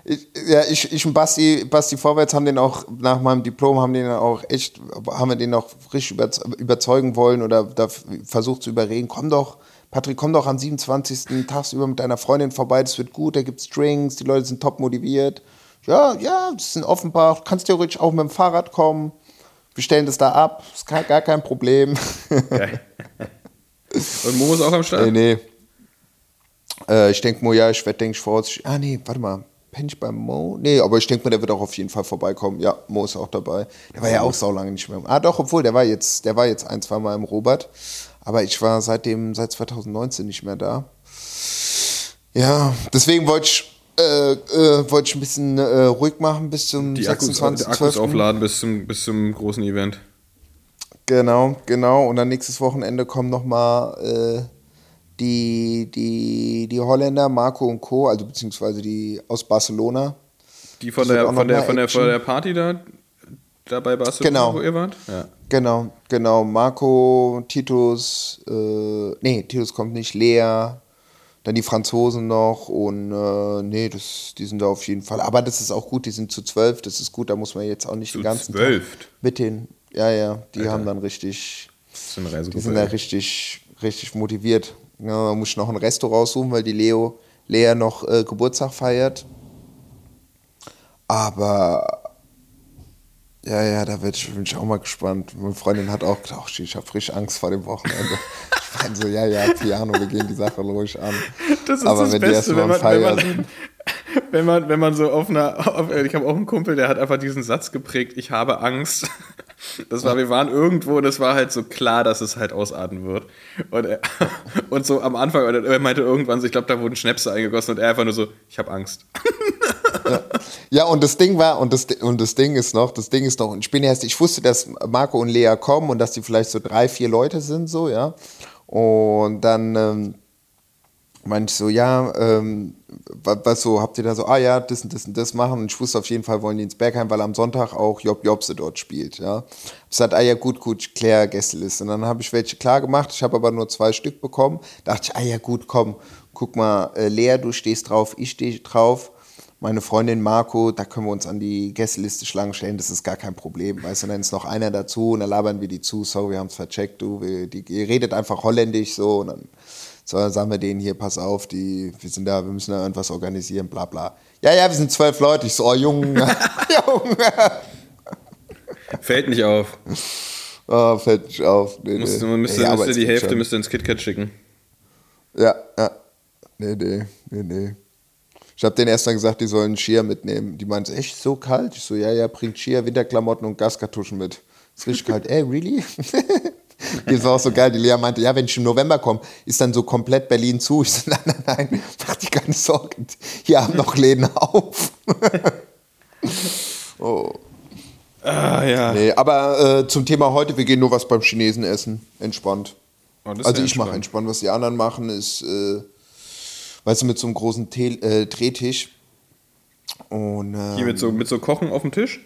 ich, ja, ich, ich und Basti, Basti Vorwärts haben den auch nach meinem Diplom haben den auch echt, haben wir den auch richtig überzeugen wollen oder da versucht zu überreden, komm doch, Patrick, komm doch am 27. tagsüber mit deiner Freundin vorbei, das wird gut, da gibt's Drinks, die Leute sind top motiviert. Ja, ja, das sind offenbar, du kannst theoretisch auch mit dem Fahrrad kommen. Wir stellen das da ab, ist gar, gar kein Problem. Geil. Und Mo ist auch am Start? Nee, nee. Äh, ich denke Mo, ja, ich werde, denke ich, vor Ah, nee, warte mal. Penne ich beim Mo? Nee, aber ich denke mal, der wird auch auf jeden Fall vorbeikommen. Ja, Mo ist auch dabei. Der war ja auch so lange nicht mehr. Ah, doch, obwohl, der war jetzt, der war jetzt ein, zwei Mal im Robert. Aber ich war seitdem, seit 2019 nicht mehr da. Ja, deswegen wollte ich, äh, äh, wollte ich ein bisschen äh, ruhig machen bis zum die 26. Akkus, Akkus aufladen bis zum, bis zum großen Event. Genau, genau. Und dann nächstes Wochenende kommen nochmal äh, die, die, die Holländer, Marco und Co., also beziehungsweise die aus Barcelona. Die von, der, von, der, von, der, von der Party da, da bei Barcelona, genau. wo ihr wart? Ja. Genau, genau. Marco, Titus, äh, nee, Titus kommt nicht, Lea, dann die Franzosen noch und äh, nee, das, die sind da auf jeden Fall. Aber das ist auch gut, die sind zu zwölf, das ist gut, da muss man jetzt auch nicht zu den ganzen 12. Tag mit den, ja, ja, die Alter. haben dann richtig, die sind da richtig, richtig motiviert. Ja, man muss noch ein Restaurant suchen, weil die Leo, Lea noch äh, Geburtstag feiert. Aber ja, ja, da bin ich auch mal gespannt. Meine Freundin hat auch gedacht, oh, ich habe frisch Angst vor dem Wochenende. ich meine so, ja, ja, Piano, wir gehen die Sache ruhig an. Das ist Aber das wenn Beste, wenn man, wenn man, wenn man, wenn man so auf einer, auf, ich habe auch einen Kumpel, der hat einfach diesen Satz geprägt, ich habe Angst. Das war, wir waren irgendwo und es war halt so klar, dass es halt ausarten wird. Und, er, und so am Anfang, er meinte irgendwann so, ich glaube, da wurden Schnäpse eingegossen und er einfach nur so, ich habe Angst. Ja. ja. und das Ding war, und das, und das Ding ist noch, das Ding ist noch, ich bin erst, ich wusste, dass Marco und Lea kommen und dass die vielleicht so drei, vier Leute sind, so, ja. Und dann ähm, meinte ich so, ja, ähm, was so, habt ihr da so, ah ja, das und das und das machen. Und ich wusste auf jeden Fall, wollen die ins Bergheim, weil am Sonntag auch Job Jobse dort spielt, ja. Ich sagte, ah ja, gut, gut, klär Gästeliste. Und dann habe ich welche klar gemacht. Ich habe aber nur zwei Stück bekommen. Da dachte ich, ah ja, gut, komm, guck mal, äh, Lea, du stehst drauf, ich stehe drauf. Meine Freundin Marco, da können wir uns an die Gästeliste Schlangen stellen, das ist gar kein Problem. Weißt du, dann ist noch einer dazu und dann labern wir die zu, sorry, wir haben es vercheckt, du, wir, die, ihr redet einfach holländisch so und dann so, dann sagen wir denen hier, pass auf, die, wir sind da, wir müssen da irgendwas organisieren, bla bla. Ja, ja, wir sind zwölf Leute. Ich so, oh Junge, Junge. Fällt nicht auf. Oh, fällt nicht auf. Nee, musst, nee. Man müsste, ja, müsste die Hälfte müsste ins KitKat schicken. Ja, ja. Nee, nee, nee, nee. Ich habe denen erst mal gesagt, die sollen Skier mitnehmen. Die meinen, es ist echt so kalt? Ich so, ja, ja, bringt Skier, Winterklamotten und Gaskartuschen mit. Ist richtig kalt. Ey, really? Das war auch so geil. Die Lea meinte, ja, wenn ich im November komme, ist dann so komplett Berlin zu. Ich so, nein, nein, nein, mach dir keine Sorgen. Hier haben noch Läden auf. oh. Ah, ja. Nee, aber äh, zum Thema heute, wir gehen nur was beim Chinesen essen. Entspannt. Oh, Also ja ich mache entspannt. Was die anderen machen, ist, äh, weißt du, mit so einem großen Te äh, Drehtisch. Und äh, Hier mit so, mit so Kochen auf dem Tisch?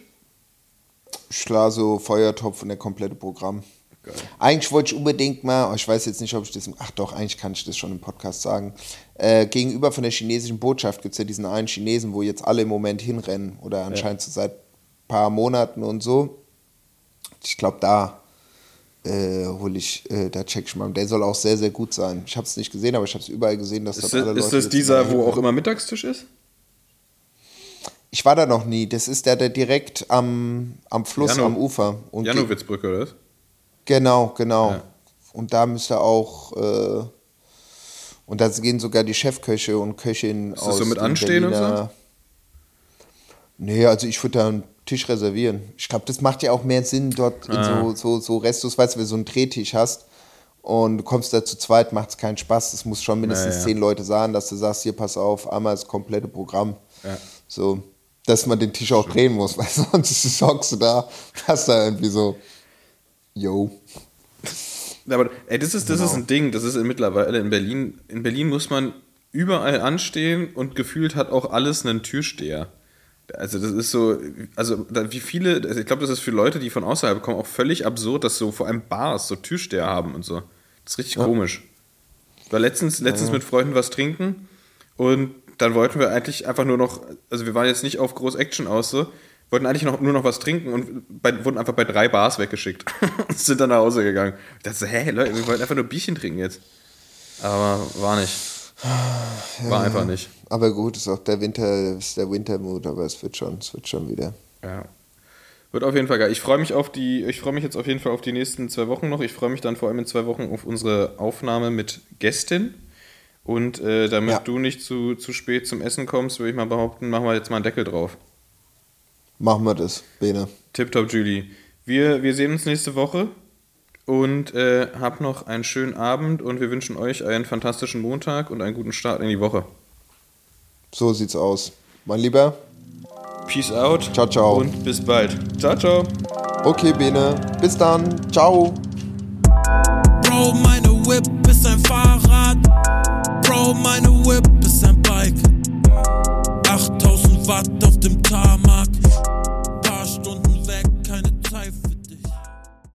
klar so Feuertopf und der komplette Programm. Geil. Eigentlich wollte ich unbedingt mal, ich weiß jetzt nicht, ob ich das, ach doch, eigentlich kann ich das schon im Podcast sagen. Äh, gegenüber von der chinesischen Botschaft gibt es ja diesen einen Chinesen, wo jetzt alle im Moment hinrennen oder anscheinend so seit paar Monaten und so. Ich glaube, da äh, hole ich, äh, da check ich mal. Der soll auch sehr, sehr gut sein. Ich habe es nicht gesehen, aber ich habe es überall gesehen, dass Ist dort das, alle ist das dieser, wo auch immer Mittagstisch ist? Ich war da noch nie. Das ist der, der direkt am, am Fluss, Jano- am Ufer. Und Janowitzbrücke, oder was? Genau, genau. Ja. Und da müsste auch, äh, und da gehen sogar die Chefköche und Köchinnen das aus so mit Anstehen und so? Berliner- Nee, also ich würde da einen Tisch reservieren. Ich glaube, das macht ja auch mehr Sinn dort in Ah. so, so, so Restos, weißt du, wenn du so einen Drehtisch hast und du kommst da zu zweit, macht es keinen Spaß. Es muss schon mindestens Ja, ja. zehn Leute sein, dass du sagst, hier, pass auf, einmal das komplette Programm. Ja. So, dass man den Tisch auch drehen muss, weil sonst hockst du da, hast da irgendwie so, yo. Ja, Aber ey, das ist, das Genau. ist ein Ding, das ist in mittlerweile in Berlin. In Berlin muss man überall anstehen und gefühlt hat auch alles einen Türsteher. Also das ist so, also wie viele, also ich glaube, das ist für Leute, die von außerhalb kommen, auch völlig absurd, dass so vor allem Bars so Türsteher haben und so. Das ist richtig komisch. Ich war letztens, letztens mit Freunden was trinken und dann wollten wir eigentlich einfach nur noch, also wir waren jetzt nicht auf groß Action aus so, wollten eigentlich noch, nur noch was trinken und bei, wurden einfach bei drei Bars weggeschickt und sind dann nach Hause gegangen. Ich dachte hä, Leute, wir wollten einfach nur Bierchen trinken jetzt. Aber war nicht. War einfach nicht. Aber gut, ist auch der Winter, ist der Wintermut, aber es wird schon, es wird schon wieder. Ja. Wird auf jeden Fall geil. Ich freue mich auf die, ich freue mich jetzt auf jeden Fall auf die nächsten zwei Wochen noch. Ich freue mich dann vor allem in zwei Wochen auf unsere Aufnahme mit Gästin. Und äh, damit Ja. du nicht zu, zu spät zum Essen kommst, würde ich mal behaupten, machen wir jetzt mal einen Deckel drauf. Machen wir das, Bene. Tipptopp, Julie. Wir, wir sehen uns nächste Woche und äh, habt noch einen schönen Abend und wir wünschen euch einen fantastischen Montag und einen guten Start in die Woche. So sieht's aus. Mein Lieber, Peace out. Ciao, ciao. Und bis bald. Ciao, ciao. okay, Bene. Bis dann. Ciao. Bro, meine Whip ist ein Fahrrad. Bro, meine Whip ist ein Bike. 8000 Watt auf dem Tarmac.